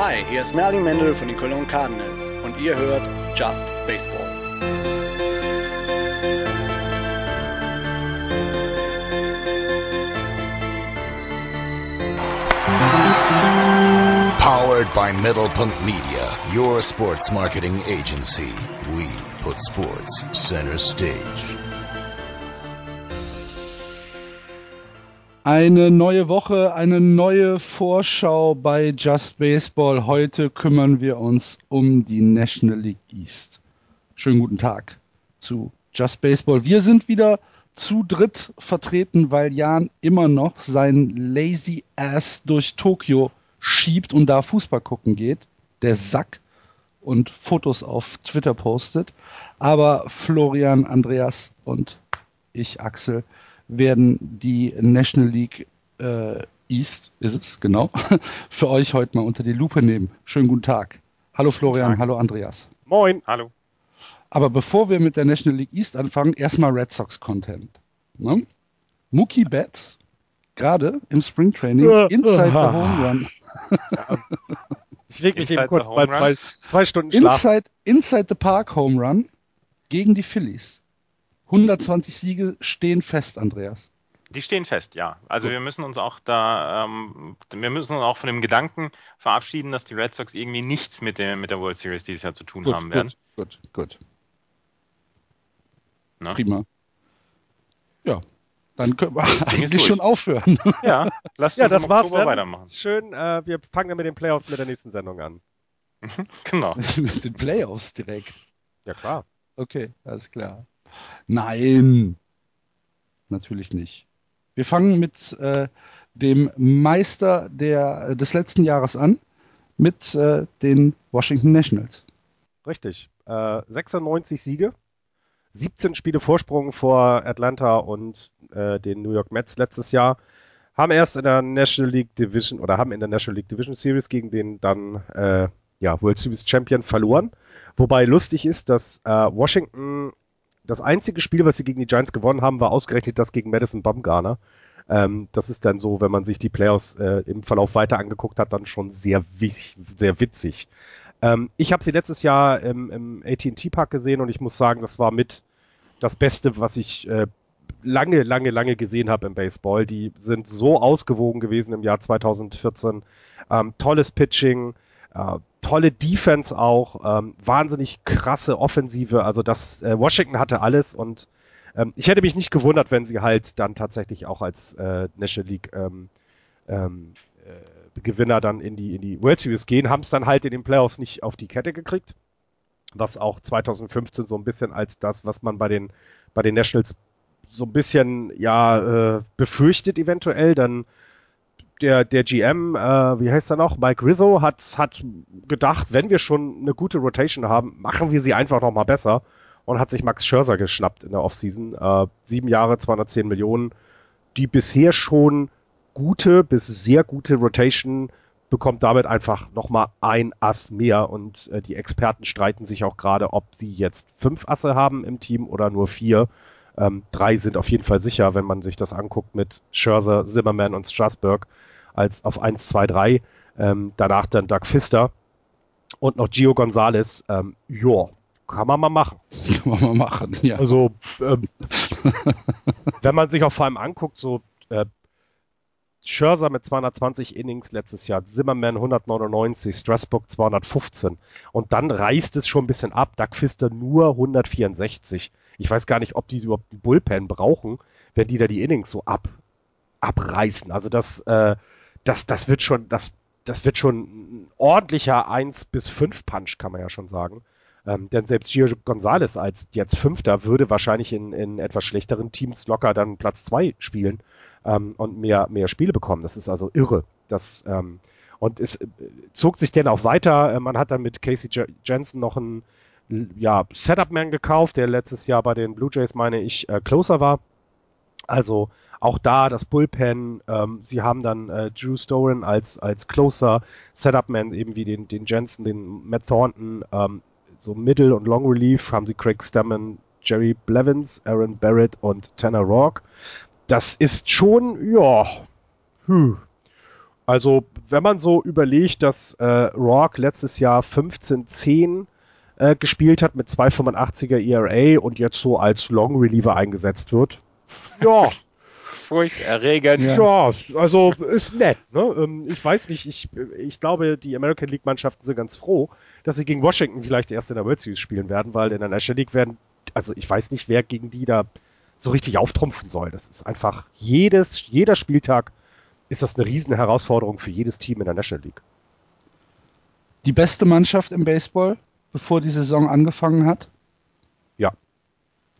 Hi, hier ist Merlin Mendel von den Cologne Cardinals und ihr hört Just Baseball. Powered by Middlepunkт Media, your sports marketing agency. We put sports center stage. Eine neue Woche, eine neue Vorschau bei Just Baseball. Heute kümmern wir uns um die National League East. Schönen guten Tag zu Just Baseball. Wir sind wieder zu dritt vertreten, weil Jan immer noch sein Lazy Ass durch Tokio schiebt und da Fußball gucken geht. Der Sack und Fotos auf Twitter postet. Aber Florian, Andreas und ich, Axel, werden die National League äh, East, ist es, genau, für euch heute mal unter die Lupe nehmen. Schönen guten Tag. Hallo Florian, Tag. hallo Andreas. Moin. Hallo. Aber bevor wir mit der National League East anfangen, erstmal Red Sox Content. Ne? Mookie Betts, gerade im Springtraining, inside the Home Run. Ich leg mich Inside eben kurz mal Home zwei, zwei Stunden Schlaf. Inside, inside the Park Home Run gegen die Phillies. 120 Siege stehen fest, Andreas. Die stehen fest, ja. Also wir müssen uns auch da, ähm, wir müssen uns auch von dem Gedanken verabschieden, dass die Red Sox irgendwie nichts mit der, mit der World Series dieses Jahr zu tun Gut, haben werden. gut, gut, gut. Ne? Prima. Ja, dann können wir eigentlich durch. schon aufhören. Ja, lasst Ja, uns das war's dann. weitermachen. Schön, äh, wir fangen dann mit den Playoffs mit der nächsten Sendung an. Genau. Mit den Playoffs direkt. Ja, klar. Okay, alles klar. Nein, natürlich nicht. Wir fangen mit äh, dem Meister der, des letzten Jahres an, mit äh, den Washington Nationals. Richtig. Äh, 96 Siege, 17 Spiele Vorsprung vor Atlanta und äh, den New York Mets letztes Jahr. Haben erst in der National League Division oder haben in der National League Division Series gegen den dann äh, ja, World Series Champion verloren. Wobei lustig ist, dass äh, Washington das einzige Spiel, was sie gegen die Giants gewonnen haben, war ausgerechnet das gegen Madison Bumgarner. Ähm, das ist dann so, wenn man sich die Playoffs äh, im Verlauf weiter angeguckt hat, dann schon sehr, sehr witzig. Ähm, ich habe sie letztes Jahr im, im AT&T Park gesehen und ich muss sagen, das war mit das Beste, was ich äh, lange, lange, lange gesehen habe im Baseball. Die sind so ausgewogen gewesen im Jahr 2014. Ähm, tolles Pitching, äh, tolle Defense auch, ähm, wahnsinnig krasse Offensive. Also das äh, Washington hatte alles und ähm, ich hätte mich nicht gewundert, wenn sie halt dann tatsächlich auch als äh, National League ähm, ähm, äh, Gewinner dann in die in die World Series gehen, haben es dann halt in den Playoffs nicht auf die Kette gekriegt, was auch 2015 so ein bisschen als das, was man bei den bei den Nationals so ein bisschen ja äh, befürchtet eventuell, dann der, der GM, äh, wie heißt er noch, Mike Rizzo, hat, hat gedacht, wenn wir schon eine gute Rotation haben, machen wir sie einfach noch mal besser und hat sich Max Scherzer geschnappt in der Offseason. Äh, sieben Jahre, 210 Millionen. Die bisher schon gute bis sehr gute Rotation bekommt damit einfach noch mal ein Ass mehr und äh, die Experten streiten sich auch gerade, ob sie jetzt fünf Asse haben im Team oder nur vier. Ähm, drei sind auf jeden Fall sicher, wenn man sich das anguckt mit Scherzer, Zimmerman und Strasburg als auf 1, 2, 3. Ähm, danach dann Doug Pfister und noch Gio Gonzalez. Ähm, ja, kann man mal machen. Kann man mal machen, ja. Also, ähm, wenn man sich auch vor allem anguckt, so äh, Scherzer mit 220 Innings letztes Jahr, Zimmerman 199, Strasburg 215 und dann reißt es schon ein bisschen ab. Doug Pfister nur 164. Ich weiß gar nicht, ob die überhaupt einen Bullpen brauchen, wenn die da die Innings so ab, abreißen. Also das, äh, das, das wird schon, das, das wird schon ein ordentlicher 1 bis 5 Punch, kann man ja schon sagen. Ähm, denn selbst Gio Gonzalez als jetzt Fünfter würde wahrscheinlich in, in etwas schlechteren Teams locker dann Platz 2 spielen ähm, und mehr, mehr Spiele bekommen. Das ist also irre. Das, ähm, und es äh, zog sich dann auch weiter. Äh, man hat dann mit Casey Jensen noch einen ja, Setup-Man gekauft, der letztes Jahr bei den Blue Jays, meine ich, äh, closer war. Also auch da das Bullpen. Ähm, sie haben dann äh, Drew Storen als, als closer Setup-Man, eben wie den, den Jensen, den Matt Thornton. Ähm, so Middle- und Long Relief haben sie Craig Stammen, Jerry Blevins, Aaron Barrett und Tanner Rourke. Das ist schon, ja, hm. Also, wenn man so überlegt, dass äh, Rourke letztes Jahr 15-10 äh, gespielt hat mit 2,85er ERA und jetzt so als Long Reliever eingesetzt wird. Ja, Furchterregend. ja, also ist nett. Ne? Ähm, Ich weiß nicht, ich, ich glaube, die American League Mannschaften sind ganz froh, dass sie gegen Washington vielleicht erst in der World Series spielen werden, weil in der National League werden, also ich weiß nicht, wer gegen die da so richtig auftrumpfen soll. Das ist einfach jedes, jeder Spieltag ist das eine riesen Herausforderung für jedes Team in der National League. Die beste Mannschaft im Baseball, bevor die Saison angefangen hat?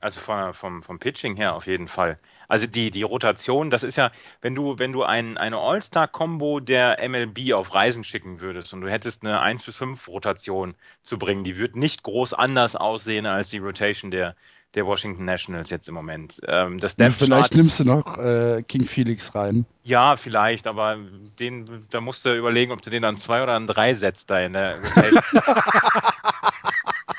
Also von, vom, vom Pitching her auf jeden Fall. Also die, die Rotation, das ist ja, wenn du, wenn du ein, eine All-Star-Kombo der MLB auf Reisen schicken würdest und du hättest eine 1 bis 5 Rotation zu bringen, die wird nicht groß anders aussehen als die Rotation der, der Washington Nationals jetzt im Moment. Ähm, das Ja, vielleicht nimmst du noch äh, King Felix rein. ja, vielleicht, aber den, da musst du überlegen, ob du den an zwei oder an drei setzt da in der Rotation.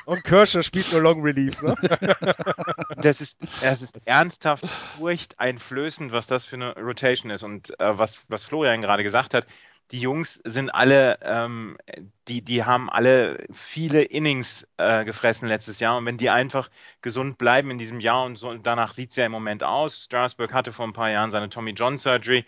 Und Kirscher spielt nur Long Relief, ne? das ist, das ist ernsthaft furchteinflößend, was das für eine Rotation ist. Und äh, was, was Florian gerade gesagt hat, die Jungs sind alle, ähm, die, die haben alle viele Innings äh, gefressen letztes Jahr. Und wenn die einfach gesund bleiben in diesem Jahr und so, danach sieht es ja im Moment aus. Strasburg hatte vor ein paar Jahren seine Tommy John Surgery.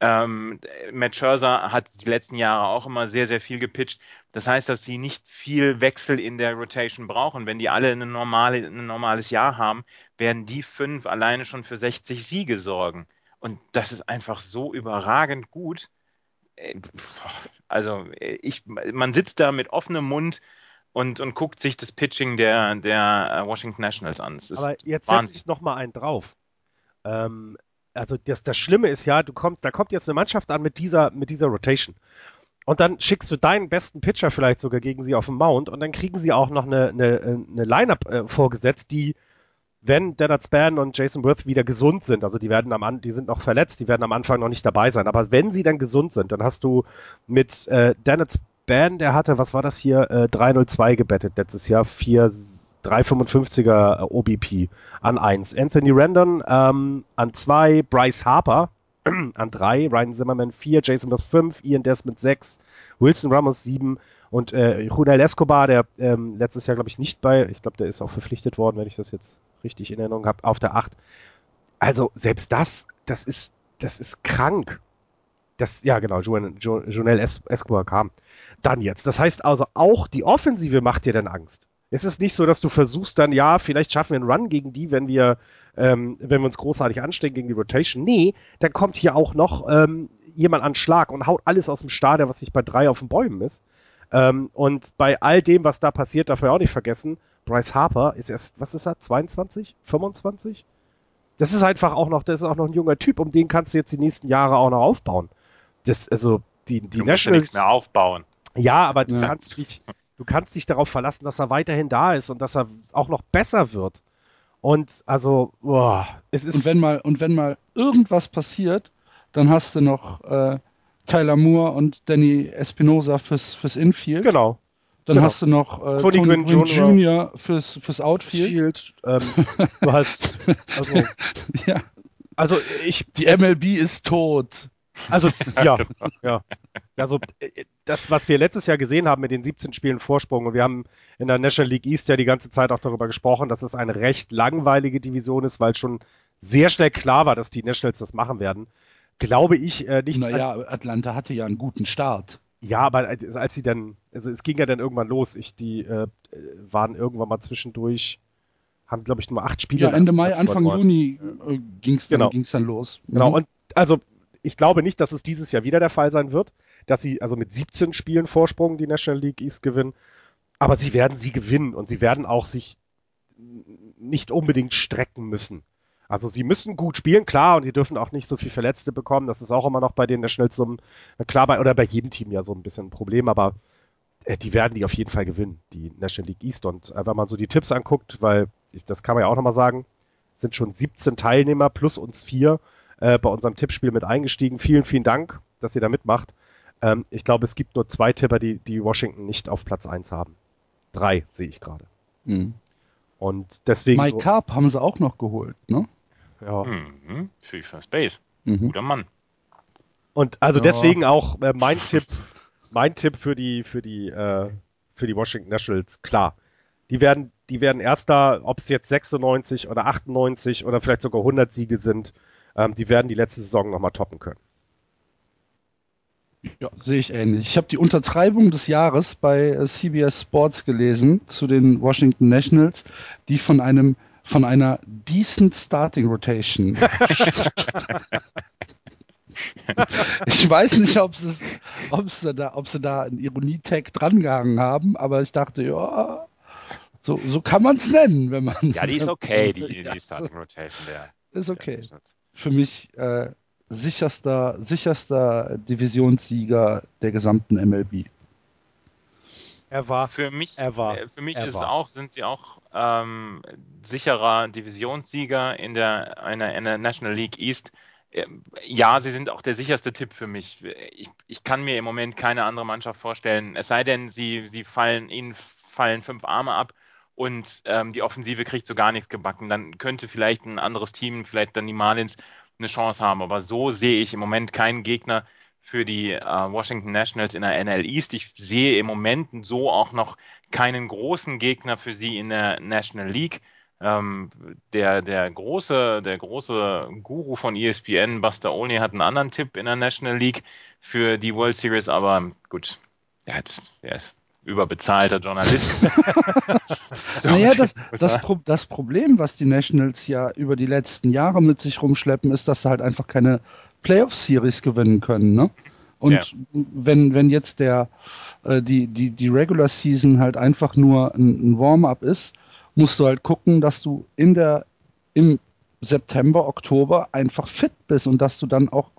Ähm, Matt Scherzer hat die letzten Jahre auch immer sehr, sehr viel gepitcht. Das heißt, dass sie nicht viel Wechsel in der Rotation brauchen. Wenn die alle eine normale, ein normales Jahr haben, werden die fünf alleine schon für 60 Siege sorgen. Und das ist einfach so überragend gut. Äh, Also ich, man sitzt da mit offenem Mund und, und guckt sich das Pitching der, der Washington Nationals an. Aber jetzt setze ich noch mal einen drauf. Ähm, also das, das Schlimme ist ja, du kommst, da kommt jetzt eine Mannschaft an mit dieser, mit dieser Rotation. Und dann schickst du deinen besten Pitcher vielleicht sogar gegen sie auf den Mount und dann kriegen sie auch noch eine, eine, eine Line-Up äh, vorgesetzt, die, wenn Dennard Span und Jason Worth wieder gesund sind, also die werden am die sind noch verletzt, die werden am Anfang noch nicht dabei sein, aber wenn sie dann gesund sind, dann hast du mit äh, Dennard Span, der hatte, was war das hier, äh, 302 gebettet letztes Jahr, 4 355er OBP an 1. Anthony Randon ähm, an 2, Bryce Harper an 3, Ryan Zimmerman 4, Jason Ross 5, Ian Desmond 6, Wilson Ramos 7 und äh, Junel Escobar, der ähm, letztes Jahr, glaube ich, nicht bei, ich glaube, der ist auch verpflichtet worden, wenn ich das jetzt richtig in Erinnerung habe, auf der 8. Also selbst das, das ist, das ist krank. Das, ja, genau, Jonel Es- Escobar kam dann jetzt. Das heißt also, auch die Offensive macht dir dann Angst. Es ist nicht so, dass du versuchst dann, ja, vielleicht schaffen wir einen Run gegen die, wenn wir, ähm, wenn wir uns großartig anstrengen gegen die Rotation. Nee, dann kommt hier auch noch ähm, jemand an Schlag und haut alles aus dem Stadion, was nicht bei drei auf den Bäumen ist. Ähm, und bei all dem, was da passiert, darf man auch nicht vergessen, Bryce Harper ist erst, was ist er, 22, 25? Das ist einfach auch noch, das ist auch noch ein junger Typ, um den kannst du jetzt die nächsten Jahre auch noch aufbauen. Das, also, die, die du musst ja nichts Nationals. mehr aufbauen. Ja, aber du Ja. kannst dich, du kannst dich darauf verlassen, dass er weiterhin da ist und dass er auch noch besser wird. Und also, boah, es ist. Und wenn mal, und wenn mal irgendwas passiert, dann hast du noch äh, Tyler Moore und Danny Espinosa fürs, fürs Infield. genau. Dann genau. hast du noch äh, Tony Tony, Gwynn Gwynn Jr. Fürs, fürs Outfield. Field, ähm, du hast, also, Ja, also ich, die MLB ist tot. also ja, ja, also äh, das, was wir letztes Jahr gesehen haben mit den 17 Spielen Vorsprung und wir haben in der National League East ja die ganze Zeit auch darüber gesprochen, dass es eine recht langweilige Division ist, weil schon sehr schnell klar war, dass die Nationals das machen werden. Glaube ich äh, nicht. Naja, Atlanta hatte ja einen guten Start. Ja, aber als sie dann, also es ging ja dann irgendwann los. Ich, die äh, waren irgendwann mal zwischendurch, haben glaube ich nur acht Spiele. Ja, Ende Mai, Anfang verloren. Juni äh, ging es dann, Genau. ging's dann los. Genau, Mhm. und also ich glaube nicht, dass es dieses Jahr wieder der Fall sein wird, dass sie also mit 17 Spielen Vorsprung die National League East gewinnen. Aber sie werden sie gewinnen und sie werden auch sich nicht unbedingt strecken müssen. Also sie müssen gut spielen, klar, und sie dürfen auch nicht so viel Verletzte bekommen. Das ist auch immer noch bei den Nationals so ein, klar, bei, oder bei jedem Team ja so ein bisschen ein Problem, aber äh, die werden die auf jeden Fall gewinnen, die National League East. Und äh, wenn man so die Tipps anguckt, weil das kann man ja auch nochmal sagen, sind schon 17 Teilnehmer plus uns vier äh, bei unserem Tippspiel mit eingestiegen. Vielen, vielen Dank, dass ihr da mitmacht. Ähm, ich glaube, es gibt nur zwei Tipper, die, die Washington nicht auf Platz 1 haben. Drei sehe ich gerade. Mhm. Und deswegen Mike so, Carp haben sie auch noch geholt, ne? ja. Mhm. Für First Base. Mhm. Guter Mann. Und also Ja. deswegen auch äh, mein Tipp, mein Tipp für die, für die, äh, für die Washington Nationals, klar. Die werden, die werden erster, ob es jetzt 96 oder 98 oder vielleicht sogar 100 Siege sind, ähm, die werden die letzte Saison nochmal toppen können. Ja, sehe ich ähnlich. Ich habe die Untertreibung des Jahres bei äh, CBS Sports gelesen zu den Washington Nationals, die von einem von einer decent Starting Rotation. ich weiß nicht, ob sie, ob sie da, ob sie da einen Ironie-Tag drangehangen haben, aber ich dachte, ja, so, so kann man es nennen, wenn man. Ja, die ist okay, die, die Ja, Starting Rotation der. Ist okay. Für mich äh, sicherster, sicherster Divisionssieger der gesamten MLB. Er war, Für mich, er war, äh, für mich er ist war. auch, sind sie auch ähm, sicherer Divisionssieger in der, einer, in der National League East. Ähm, Ja, sie sind auch der sicherste Tipp für mich. Ich, ich kann mir im Moment keine andere Mannschaft vorstellen, es sei denn, sie, sie fallen, ihnen fallen fünf Arme ab und ähm, die Offensive kriegt so gar nichts gebacken. Dann könnte vielleicht ein anderes Team, vielleicht dann die Marlins, eine Chance haben. Aber so sehe ich im Moment keinen Gegner für die äh, Washington Nationals in der NL East. Ich sehe im Moment so auch noch keinen großen Gegner für sie in der National League. Ähm, der, der, große, der große Guru von ESPN, Buster Olney, hat einen anderen Tipp in der National League für die World Series, aber gut, er, hat, er ist überbezahlter Journalist. Naja, das, das. Pro das Problem, was die Nationals ja über die letzten Jahre mit sich rumschleppen, ist, dass sie halt einfach keine Playoff-Series gewinnen können. Ne? Und Ja. wenn, wenn jetzt der, äh, die, die, die Regular Season halt einfach nur ein, ein Warm-up ist, musst du halt gucken, dass du in der, im September, Oktober einfach fit bist und dass du dann auch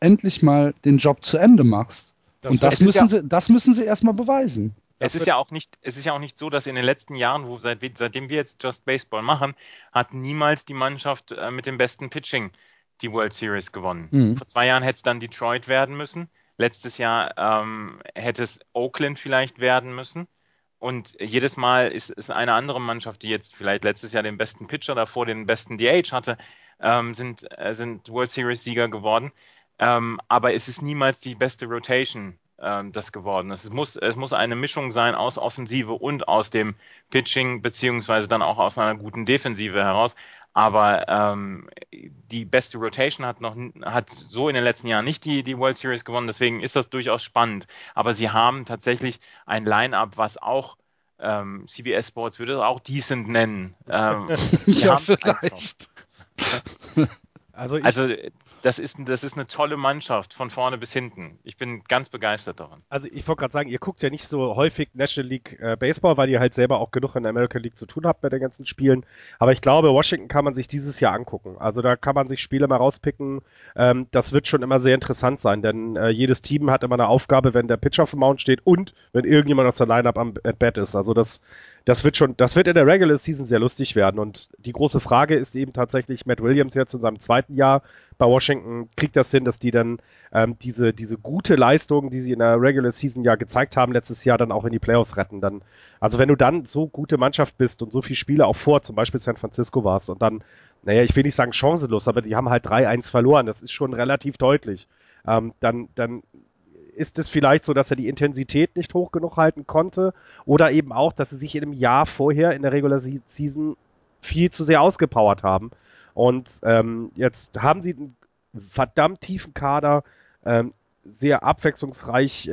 endlich mal den Job zu Ende machst. Das und das müssen, ja- sie, das müssen sie erstmal beweisen. Es ist ja auch nicht, es ist ja auch nicht so, dass in den letzten Jahren, wo seit, seitdem wir jetzt Just Baseball machen, hat niemals die Mannschaft äh, mit dem besten Pitching die World Series gewonnen. Mhm. Vor zwei Jahren hätte es dann Detroit werden müssen. Letztes Jahr ähm, hätte es Oakland vielleicht werden müssen. Und jedes Mal ist, ist eine andere Mannschaft, die jetzt vielleicht letztes Jahr den besten Pitcher davor, den besten DH hatte, ähm, sind, äh, sind World Series-Sieger geworden. Ähm, aber es ist niemals die beste Rotation ähm, das geworden ist. Es muss, es muss eine Mischung sein aus Offensive und aus dem Pitching, beziehungsweise dann auch aus einer guten Defensive heraus. Aber ähm, die beste Rotation hat noch hat so in den letzten Jahren nicht die, die World Series gewonnen, deswegen ist das durchaus spannend. Aber sie haben tatsächlich ein Line-up, was auch ähm, CBS Sports würde es auch decent nennen. Ähm, Ja, vielleicht. Also ich, Also das ist, das ist eine tolle Mannschaft von vorne bis hinten. Ich bin ganz begeistert davon. Also ich wollte gerade sagen, ihr guckt ja nicht so häufig National League äh, Baseball, weil ihr halt selber auch genug in der American League zu tun habt bei den ganzen Spielen. Aber ich glaube, Washington kann man sich dieses Jahr angucken. Also da kann man sich Spiele mal rauspicken. Ähm, das wird schon immer sehr interessant sein, denn äh, jedes Team hat immer eine Aufgabe, wenn der Pitcher auf dem Mount steht und wenn irgendjemand aus der Lineup am Bat ist. Also das, das wird schon, das wird in der Regular Season sehr lustig werden. Und die große Frage ist eben tatsächlich Matt Williams jetzt in seinem zweiten Jahr bei Washington kriegt das hin, dass die dann ähm, diese, diese gute Leistung, die sie in der Regular Season ja gezeigt haben, letztes Jahr dann auch in die Playoffs retten. Dann, also wenn du dann so gute Mannschaft bist und so viele Spiele auch vor, zum Beispiel San Francisco warst und dann, naja, ich will nicht sagen chancenlos, aber die haben halt 3-1 verloren, das ist schon relativ deutlich. Ähm, dann, dann ist es vielleicht so, dass er die Intensität nicht hoch genug halten konnte oder eben auch, dass sie sich in einem Jahr vorher in der Regular Se- Season viel zu sehr ausgepowert haben. Und ähm, jetzt haben sie einen verdammt tiefen Kader, ähm, sehr abwechslungsreich, äh,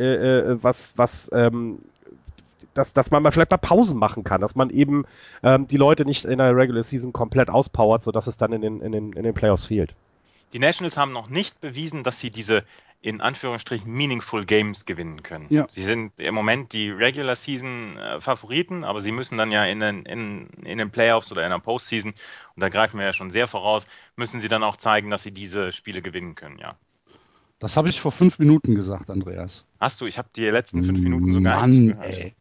äh, was, was, ähm, dass, dass man mal vielleicht mal Pausen machen kann, dass man eben ähm, die Leute nicht in der Regular Season komplett auspowert, sodass es dann in den, in den, in den Playoffs fehlt. Die Nationals haben noch nicht bewiesen, dass sie diese in Anführungsstrichen meaningful Games gewinnen können. Ja. Sie sind im Moment die Regular Season äh, Favoriten, aber sie müssen dann ja in den, in, in den Playoffs oder in der Postseason, und da greifen wir ja schon sehr voraus, müssen sie dann auch zeigen, dass sie diese Spiele gewinnen können, ja. Das habe ich vor fünf Minuten gesagt, Andreas. Hast du, ich habe die letzten fünf Minuten so gar Mann, nicht zugehört. ey.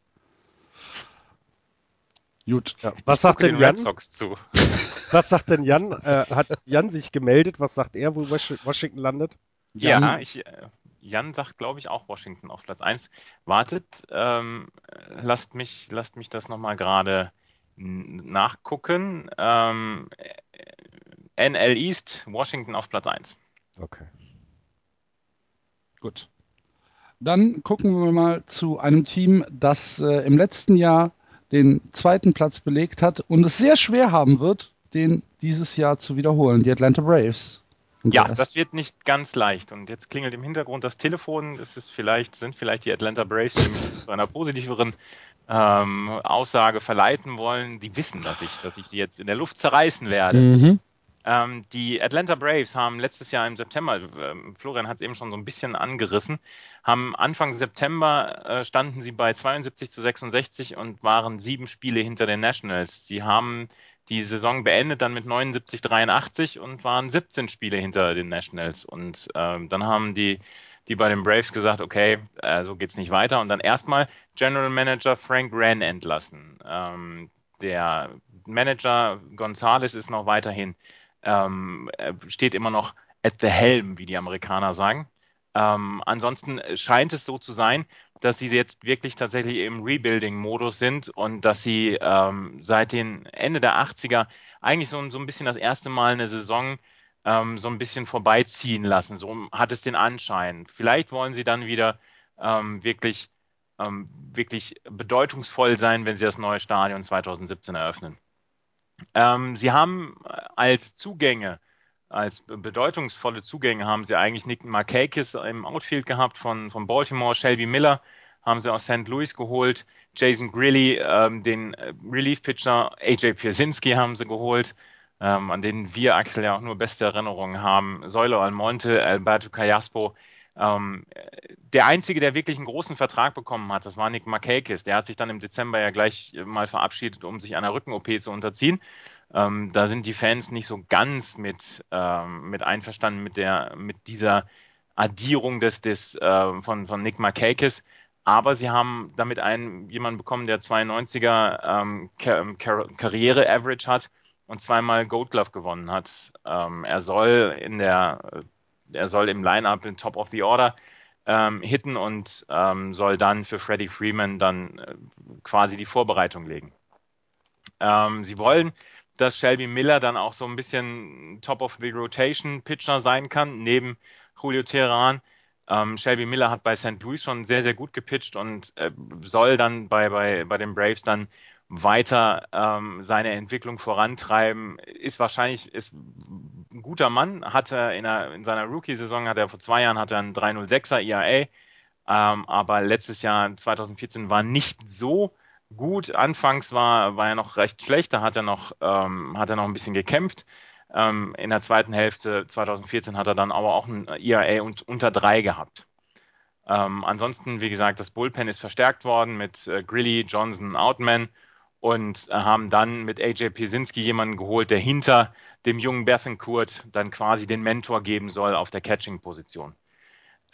Gut. Was Ich sagt denn den Red Jan? Sox zu? Was sagt denn Jan? Äh, hat Jan sich gemeldet? Was sagt er, wo Wash- Washington landet? Ja, Jan- ich, äh, Jan sagt, glaube ich, auch Washington auf Platz 1. Wartet, ähm, lasst, mich, lasst mich das nochmal gerade nachgucken. Ähm, äh, NL East, Washington auf Platz 1. Okay. Gut. Dann gucken wir mal zu einem Team, das äh, im letzten Jahr den zweiten Platz belegt hat und es sehr schwer haben wird, den dieses Jahr zu wiederholen. Die Atlanta Braves. Ja, das wird nicht ganz leicht. Und jetzt klingelt im Hintergrund das Telefon. Das ist vielleicht, sind vielleicht die Atlanta Braves, die mich zu einer positiveren ähm, Aussage verleiten wollen. Die wissen, dass ich, dass ich sie jetzt in der Luft zerreißen werde. Mhm. Ähm, die Atlanta Braves haben letztes Jahr im September, äh, Florian hat es eben schon so ein bisschen angerissen, haben Anfang September äh, standen sie bei 72 zu 66 und waren sieben Spiele hinter den Nationals. Sie haben die Saison beendet dann mit 79 83 und waren 17 Spiele hinter den Nationals. Und ähm, dann haben die die bei den Braves gesagt, okay, äh, so geht's nicht weiter. Und dann erstmal General Manager Frank Wren entlassen. Ähm, der Manager Gonzalez ist noch weiterhin ähm, steht immer noch at the helm, wie die Amerikaner sagen. Ähm, ansonsten scheint es so zu sein, dass sie jetzt wirklich tatsächlich im Rebuilding-Modus sind und dass sie ähm, seit den Ende der 80er eigentlich so, so ein bisschen das erste Mal eine Saison ähm, so ein bisschen vorbeiziehen lassen. So hat es den Anschein. Vielleicht wollen sie dann wieder ähm, wirklich, ähm, wirklich bedeutungsvoll sein, wenn sie das neue Stadion 2017 eröffnen. Ähm, sie haben als Zugänge, als bedeutungsvolle Zugänge haben sie eigentlich Nick Markakis im Outfield gehabt von, von Baltimore, Shelby Miller haben sie aus St. Louis geholt, Jason Grilly, ähm, den äh, Relief-Pitcher, AJ Pierzynski haben sie geholt, ähm, an denen wir, Axel, ja auch nur beste Erinnerungen haben. Säule Almonte, Alberto Cayaspo, ähm, der Einzige, der wirklich einen großen Vertrag bekommen hat, das war Nick Markakis. Der hat sich dann im Dezember ja gleich mal verabschiedet, um sich einer Rücken-OP zu unterziehen. Ähm, da sind die Fans nicht so ganz mit, ähm, mit einverstanden mit, der, mit dieser Addierung des, des, äh, von, von Nick Markakis. Aber sie haben damit einen, jemanden bekommen, der 92er ähm, Kar Karriere-Average hat und zweimal Gold Glove gewonnen hat. Ähm, er soll in der er soll im Line-Up in Top of the Order ähm, hitten und ähm, soll dann für Freddie Freeman dann äh, quasi die Vorbereitung legen. Ähm, sie wollen, dass Shelby Miller dann auch so ein bisschen Top of the Rotation Pitcher sein kann, neben Julio Teheran. Ähm, Shelby Miller hat bei St. Louis schon sehr, sehr gut gepitcht und äh, soll dann bei, bei, bei den Braves dann weiter ähm, seine Entwicklung vorantreiben, ist wahrscheinlich ist ein guter Mann. Hatte in, einer, in seiner Rookie-Saison, hat er vor zwei Jahren hat er einen 306er IAA, ähm, aber letztes Jahr 2014 war nicht so gut. Anfangs war, war er noch recht schlecht, da hat er noch, ähm, hat er noch ein bisschen gekämpft. Ähm, in der zweiten Hälfte 2014 hat er dann aber auch ein IAA und, unter drei gehabt. Ähm, ansonsten, wie gesagt, das Bullpen ist verstärkt worden mit äh, Grilly, Johnson, Outman und äh, haben dann mit AJ Piesinski jemanden geholt, der hinter dem jungen Bethencourt dann quasi den Mentor geben soll auf der Catching-Position.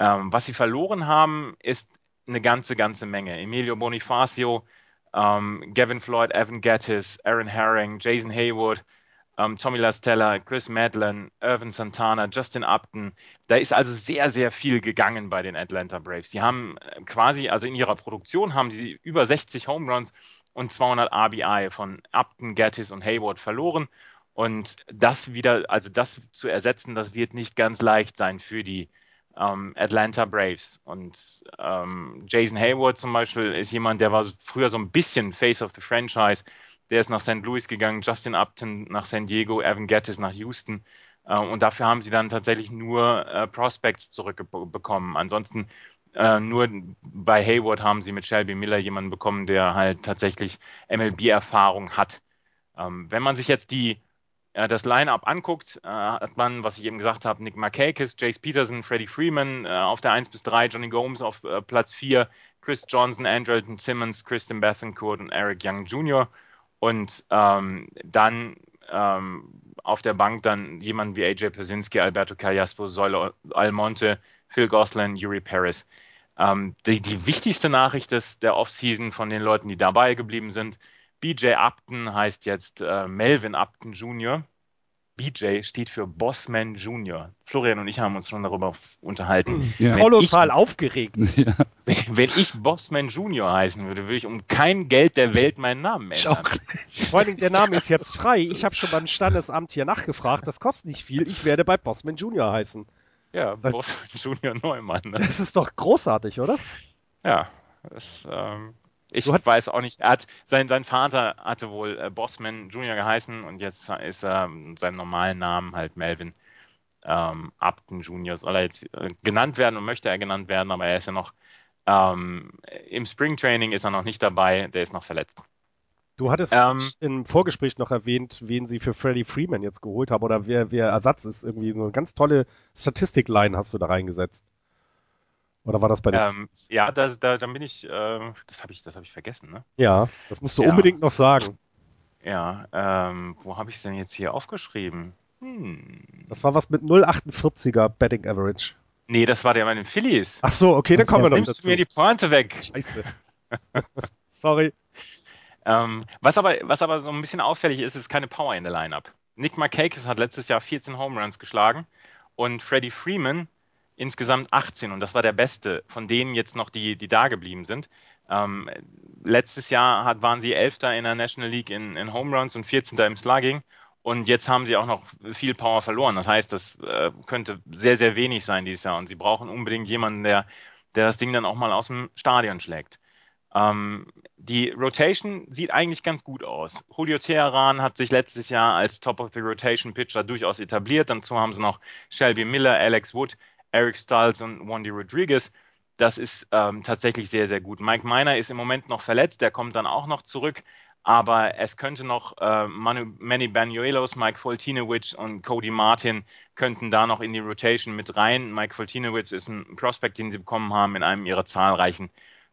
Ähm, was sie verloren haben, ist eine ganze, ganze Menge. Emilio Bonifacio, ähm, Gavin Floyd, Evan Gattis, Aaron Herring, Jason Haywood, ähm, Tommy Lastella, Chris Madlin, Irvin Santana, Justin Upton. Da ist also sehr, sehr viel gegangen bei den Atlanta Braves. Die haben äh, quasi, also in ihrer Produktion haben sie über 60 Home Runs und 200 RBI von Upton, Gattis und Hayward verloren. Und das wieder, also das zu ersetzen, das wird nicht ganz leicht sein für die ähm, Atlanta Braves. Und ähm, Jason Hayward zum Beispiel ist jemand, der war früher so ein bisschen Face of the Franchise. Der ist nach St. Louis gegangen, Justin Upton nach San Diego, Evan Gattis nach Houston. Äh, und dafür haben sie dann tatsächlich nur äh, Prospects zurückbekommen. Ansonsten äh, nur bei Hayward haben sie mit Shelby Miller jemanden bekommen, der halt tatsächlich MLB-Erfahrung hat. Ähm, wenn man sich jetzt die, äh, das Line-Up anguckt, äh, hat man, was ich eben gesagt habe, Nick Markakis, Jace Peterson, Freddie Freeman äh, auf der 1 bis 3, Johnny Gomes auf äh, Platz 4, Chris Johnson, Andrelton Simmons, Kristen Bethencourt und Eric Young Jr. Und ähm, dann ähm, auf der Bank dann jemand wie AJ Pazinski, Alberto Callaspo, Säule Almonte, Phil Gosselin, Yuri Paris. Ähm, die, die, wichtigste Nachricht ist der Offseason von den Leuten, die dabei geblieben sind. BJ Upton heißt jetzt äh, Melvin Upton Jr. BJ steht für Bossman Jr. Florian und ich haben uns schon darüber unterhalten. Ja. Kolossal ich, aufgeregt. Ja. Wenn, wenn, ich Bossman Jr. heißen würde, würde ich um kein Geld der Welt meinen Namen ändern. Vor allem, der Name ist jetzt frei. Ich habe schon beim Standesamt hier nachgefragt. Das kostet nicht viel. Ich werde bei Bossman Jr. heißen. Ja, Bosman Junior Neumann. Ne? Das ist doch großartig, oder? Ja, das, ähm, ich weiß auch nicht. Hat, sein, sein Vater hatte wohl äh, Bossman Junior geheißen und jetzt ist er ähm, seinem normalen Namen halt Melvin ähm, Upton Junior. Soll er jetzt äh, genannt werden und möchte er genannt werden, aber er ist ja noch ähm, im Springtraining ist er noch nicht dabei, der ist noch verletzt. Du hattest ähm, im Vorgespräch noch erwähnt, wen sie für Freddie Freeman jetzt geholt haben oder wer, wer Ersatz ist. Irgendwie so eine ganz tolle Statistikline hast du da reingesetzt. Oder war das bei ähm, Ja, da, da, dann bin ich, äh, das habe ich, hab ich vergessen, ne? Ja, das musst du ja. unbedingt noch sagen. Ja, ähm, wo habe ich es denn jetzt hier aufgeschrieben? Hm. Das war was mit 0,48er Betting Average. Nee, das war der bei den Phillies. Ach so, okay, dann kommen wir noch dazu. Nimmst du mir die Pointe weg. Scheiße. Sorry. Ähm, was, aber, was aber so ein bisschen auffällig ist, ist keine Power in der Lineup. Nick Markakis hat letztes Jahr 14 Home Runs geschlagen und Freddie Freeman insgesamt 18 und das war der beste von denen jetzt noch, die, die da geblieben sind. Ähm, letztes Jahr hat, waren sie Elfter in der National League in, in Home Runs und 14. im Slugging und jetzt haben sie auch noch viel Power verloren. Das heißt, das äh, könnte sehr, sehr wenig sein dieses Jahr und sie brauchen unbedingt jemanden, der, der das Ding dann auch mal aus dem Stadion schlägt. Ähm, die Rotation sieht eigentlich ganz gut aus. Julio Teheran hat sich letztes Jahr als Top of the Rotation Pitcher durchaus etabliert. Dazu haben sie noch Shelby Miller, Alex Wood, Eric Stiles und Wandy Rodriguez. Das ist ähm, tatsächlich sehr, sehr gut. Mike Miner ist im Moment noch verletzt, der kommt dann auch noch zurück. Aber es könnte noch äh, Manu, Manny Banuelos, Mike Foltinowicz und Cody Martin könnten da noch in die Rotation mit rein. Mike Foltinowicz ist ein Prospect, den sie bekommen haben in einem ihrer zahlreichen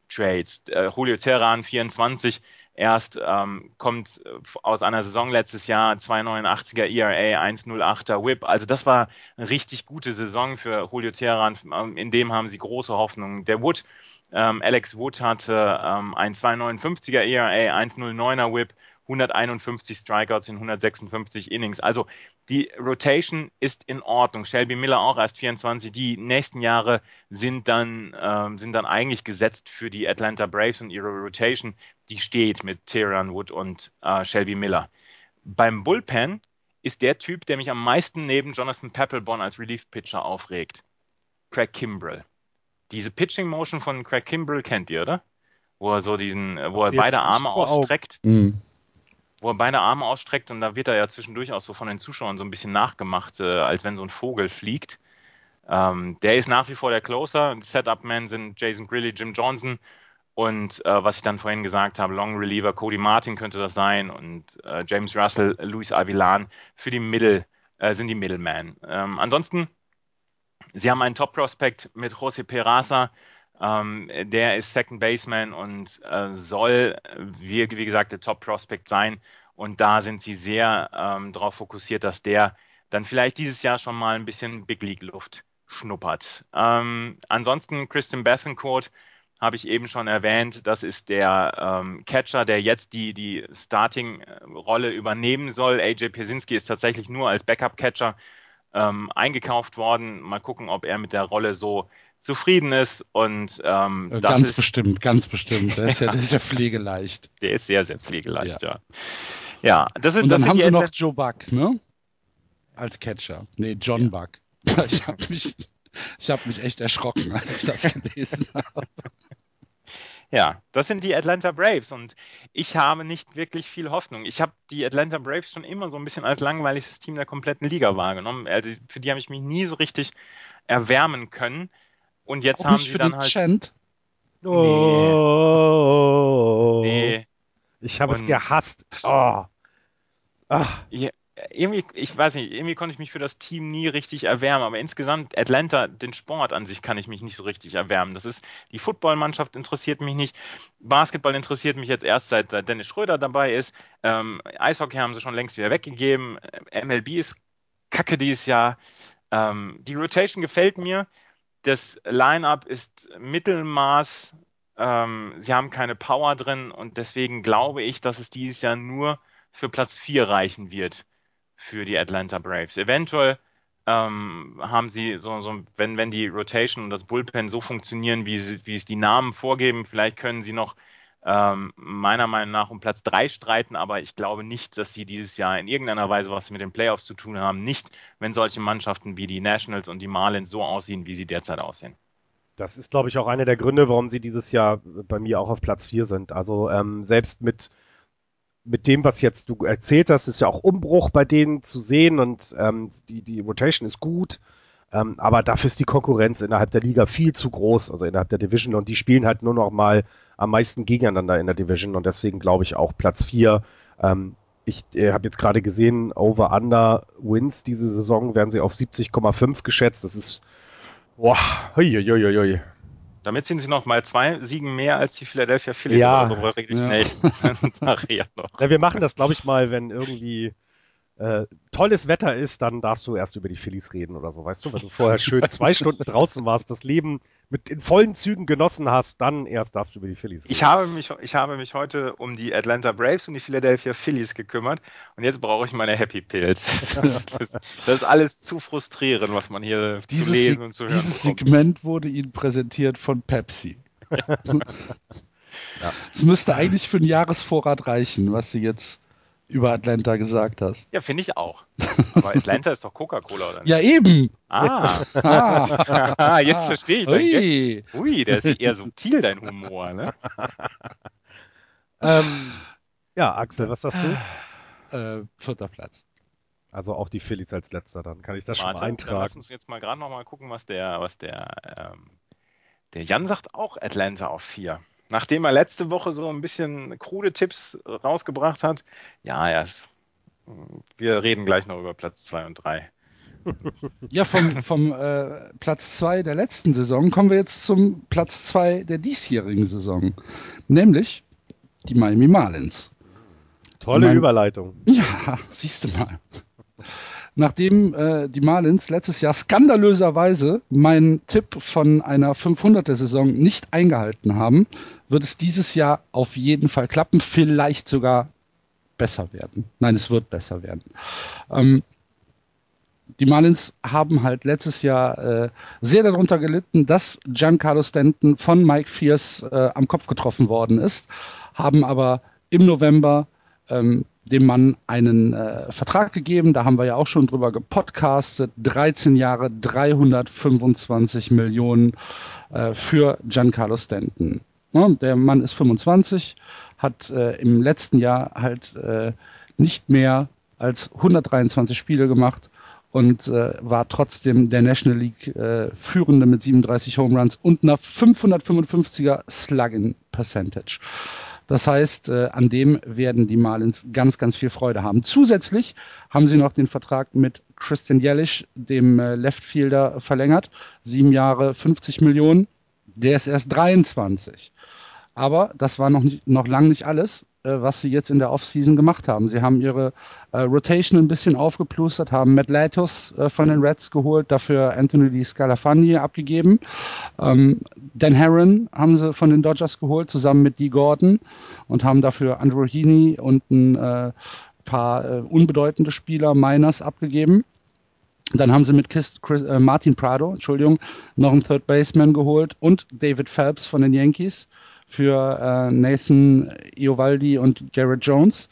Trades. Äh, Julio Terran, 24, erst ähm, kommt äh, aus einer Saison letztes Jahr 2,89er ERA, 1,08er Whip. Also das war eine richtig gute Saison für Julio Terran. Ähm, in dem haben sie große Hoffnungen. Der Wood, ähm, Alex Wood hatte ähm, ein 2,59er ERA, 1,09er Whip 151 Strikeouts in 156 Innings. Also die Rotation ist in Ordnung. Shelby Miller auch erst 24. Die nächsten Jahre sind dann, ähm, sind dann eigentlich gesetzt für die Atlanta Braves und ihre Rotation, die steht mit Tyron Wood und äh, Shelby Miller. Beim Bullpen ist der Typ, der mich am meisten neben Jonathan Papelbon als Relief-Pitcher aufregt. Craig Kimbrell. Diese Pitching Motion von Craig Kimbrell kennt ihr, oder? Wo er so diesen, wo er beide Arme ausstreckt. Mhm wo er beide Arme ausstreckt und da wird er ja zwischendurch auch so von den Zuschauern so ein bisschen nachgemacht, äh, als wenn so ein Vogel fliegt. Ähm, der ist nach wie vor der Closer. Setup-Man sind Jason Grilly, Jim Johnson und äh, was ich dann vorhin gesagt habe, Long Reliever Cody Martin könnte das sein und äh, James Russell, Luis Avilan für die Middle äh, sind die Middleman. Ähm, ansonsten, sie haben einen Top-Prospect mit José Peraza, ähm, der ist Second Baseman und äh, soll, wie, wie, gesagt, der Top Prospect sein. Und da sind sie sehr ähm, darauf fokussiert, dass der dann vielleicht dieses Jahr schon mal ein bisschen Big League Luft schnuppert. Ähm, ansonsten Christian Bethencourt habe ich eben schon erwähnt. Das ist der ähm, Catcher, der jetzt die, die Starting-Rolle übernehmen soll. AJ Pierzynski ist tatsächlich nur als Backup-Catcher ähm, eingekauft worden. Mal gucken, ob er mit der Rolle so zufrieden ist und ähm, äh, ganz ist, bestimmt, ganz bestimmt. Der ist ja, der ist ja pflegeleicht. Der ist sehr, sehr pflegeleicht, ja. Ja, ja das ist Und dann das haben sie noch Joe Buck, ne? Als Catcher. Nee, John ja. Buck. Ich habe mich, hab mich echt erschrocken, als ich das gelesen habe. Ja, das sind die Atlanta Braves und ich habe nicht wirklich viel Hoffnung. Ich habe die Atlanta Braves schon immer so ein bisschen als langweiliges Team der kompletten Liga wahrgenommen. Also für die habe ich mich nie so richtig erwärmen können. Und jetzt Auch haben sie dann halt. Chant? Oh. Nee. Ich habe es gehasst. Oh. Ach. Ja, irgendwie, ich weiß nicht, irgendwie konnte ich mich für das Team nie richtig erwärmen, aber insgesamt Atlanta, den Sport an sich kann ich mich nicht so richtig erwärmen. Das ist, die Footballmannschaft interessiert mich nicht. Basketball interessiert mich jetzt erst seit, seit Dennis Schröder dabei ist. Ähm, Eishockey haben sie schon längst wieder weggegeben. MLB ist kacke dieses Jahr. Ähm, die Rotation gefällt mir. Das Line-up ist Mittelmaß. Ähm, sie haben keine Power drin und deswegen glaube ich, dass es dieses Jahr nur für Platz 4 reichen wird für die Atlanta Braves. Eventuell ähm, haben sie so, so, wenn, wenn die Rotation und das Bullpen so funktionieren, wie, sie, wie es die Namen vorgeben, vielleicht können sie noch ähm, meiner Meinung nach um Platz 3 streiten, aber ich glaube nicht, dass sie dieses Jahr in irgendeiner Weise was mit den Playoffs zu tun haben. Nicht, wenn solche Mannschaften wie die Nationals und die Marlins so aussehen, wie sie derzeit aussehen. Das ist, glaube ich, auch einer der Gründe, warum sie dieses Jahr bei mir auch auf Platz 4 sind. Also ähm, selbst mit, mit dem, was jetzt du erzählt hast, ist ja auch Umbruch bei denen zu sehen und ähm, die, die Rotation ist gut. Ähm, aber dafür ist die Konkurrenz innerhalb der Liga viel zu groß, also innerhalb der Division. Und die spielen halt nur noch mal am meisten gegeneinander in der Division. Und deswegen glaube ich auch Platz 4. Ähm, ich äh, habe jetzt gerade gesehen, Over-Under Wins diese Saison werden sie auf 70,5 geschätzt. Das ist, boah, hui, hui, hui, hui. Damit sind sie noch mal zwei Siegen mehr als die Philadelphia Phillies. Ja. Darüber rede ich Ja. noch. Ja, wir machen das, glaube ich, mal, wenn irgendwie äh, tolles Wetter ist, dann darfst du erst über die Phillies reden oder so, weißt du? Wenn du vorher schön zwei Stunden draußen warst, das Leben mit in vollen Zügen genossen hast, dann erst darfst du über die Phillies reden. Ich habe, mich, ich habe mich heute um die Atlanta Braves und die Philadelphia Phillies gekümmert und jetzt brauche ich meine Happy Pills. Das, das, das ist alles zu frustrierend, was man hier zu Dieses, lesen Seg und zu hören dieses bekommt. Segment wurde Ihnen präsentiert von Pepsi. Es müsste eigentlich für einen Jahresvorrat reichen, was du jetzt über Atlanta gesagt hast. Ja, finde ich auch. Aber Atlanta ist doch Coca-Cola, oder nicht? Ja, eben. Ah, Ah, jetzt verstehe ich. Ui. Ui, der ist eher subtil, dein Humor, ne? Ähm, ja, Axel, was sagst du? Äh, vierter Platz. Also auch die Phillies als letzter, dann kann ich das schon Warte, mal dann lass eintragen. uns jetzt mal gerade noch mal gucken, was der, was der, ähm, der Jan sagt auch Atlanta auf 4. Nachdem er letzte Woche so ein bisschen krude Tipps rausgebracht hat, ja, ist, wir reden gleich noch über Platz 2 und 3. Ja, vom, vom äh, Platz 2 der letzten Saison kommen wir jetzt zum Platz 2 der diesjährigen Saison. Nämlich die Miami Marlins. Tolle mein- Überleitung. Ja, siehst du mal. Nachdem äh, die Marlins letztes Jahr skandalöserweise meinen Tipp von einer 500er-Saison nicht eingehalten haben, wird es dieses Jahr auf jeden Fall klappen, vielleicht sogar besser werden. Nein, es wird besser werden. Ähm, die Marlins haben halt letztes Jahr äh, sehr darunter gelitten, dass Giancarlo Stanton von Mike Fierce äh, am Kopf getroffen worden ist, haben aber im November ähm, dem Mann einen äh, Vertrag gegeben. Da haben wir ja auch schon drüber gepodcastet. 13 Jahre, 325 Millionen äh, für Giancarlo Stanton. Ja, der Mann ist 25, hat äh, im letzten Jahr halt äh, nicht mehr als 123 Spiele gemacht und äh, war trotzdem der National League äh, Führende mit 37 Home Runs und einer 555er Slugging Percentage. Das heißt, äh, an dem werden die Marlins ganz, ganz viel Freude haben. Zusätzlich haben sie noch den Vertrag mit Christian Yelich, dem äh, Left verlängert. Sieben Jahre, 50 Millionen. Der ist erst 23. Aber das war noch, nicht, noch lang nicht alles, äh, was sie jetzt in der Offseason gemacht haben. Sie haben ihre äh, Rotation ein bisschen aufgeplustert, haben Matt Latos äh, von den Reds geholt, dafür Anthony Di Scalafani abgegeben. Ähm, Dan Herron haben sie von den Dodgers geholt, zusammen mit Dee Gordon und haben dafür Andrew Heaney und ein äh, paar äh, unbedeutende Spieler, Miners, abgegeben. Dann haben sie mit Chris, Chris, äh, Martin Prado, Entschuldigung, noch einen Third Baseman geholt und David Phelps von den Yankees für äh, Nathan Iovaldi und Garrett Jones.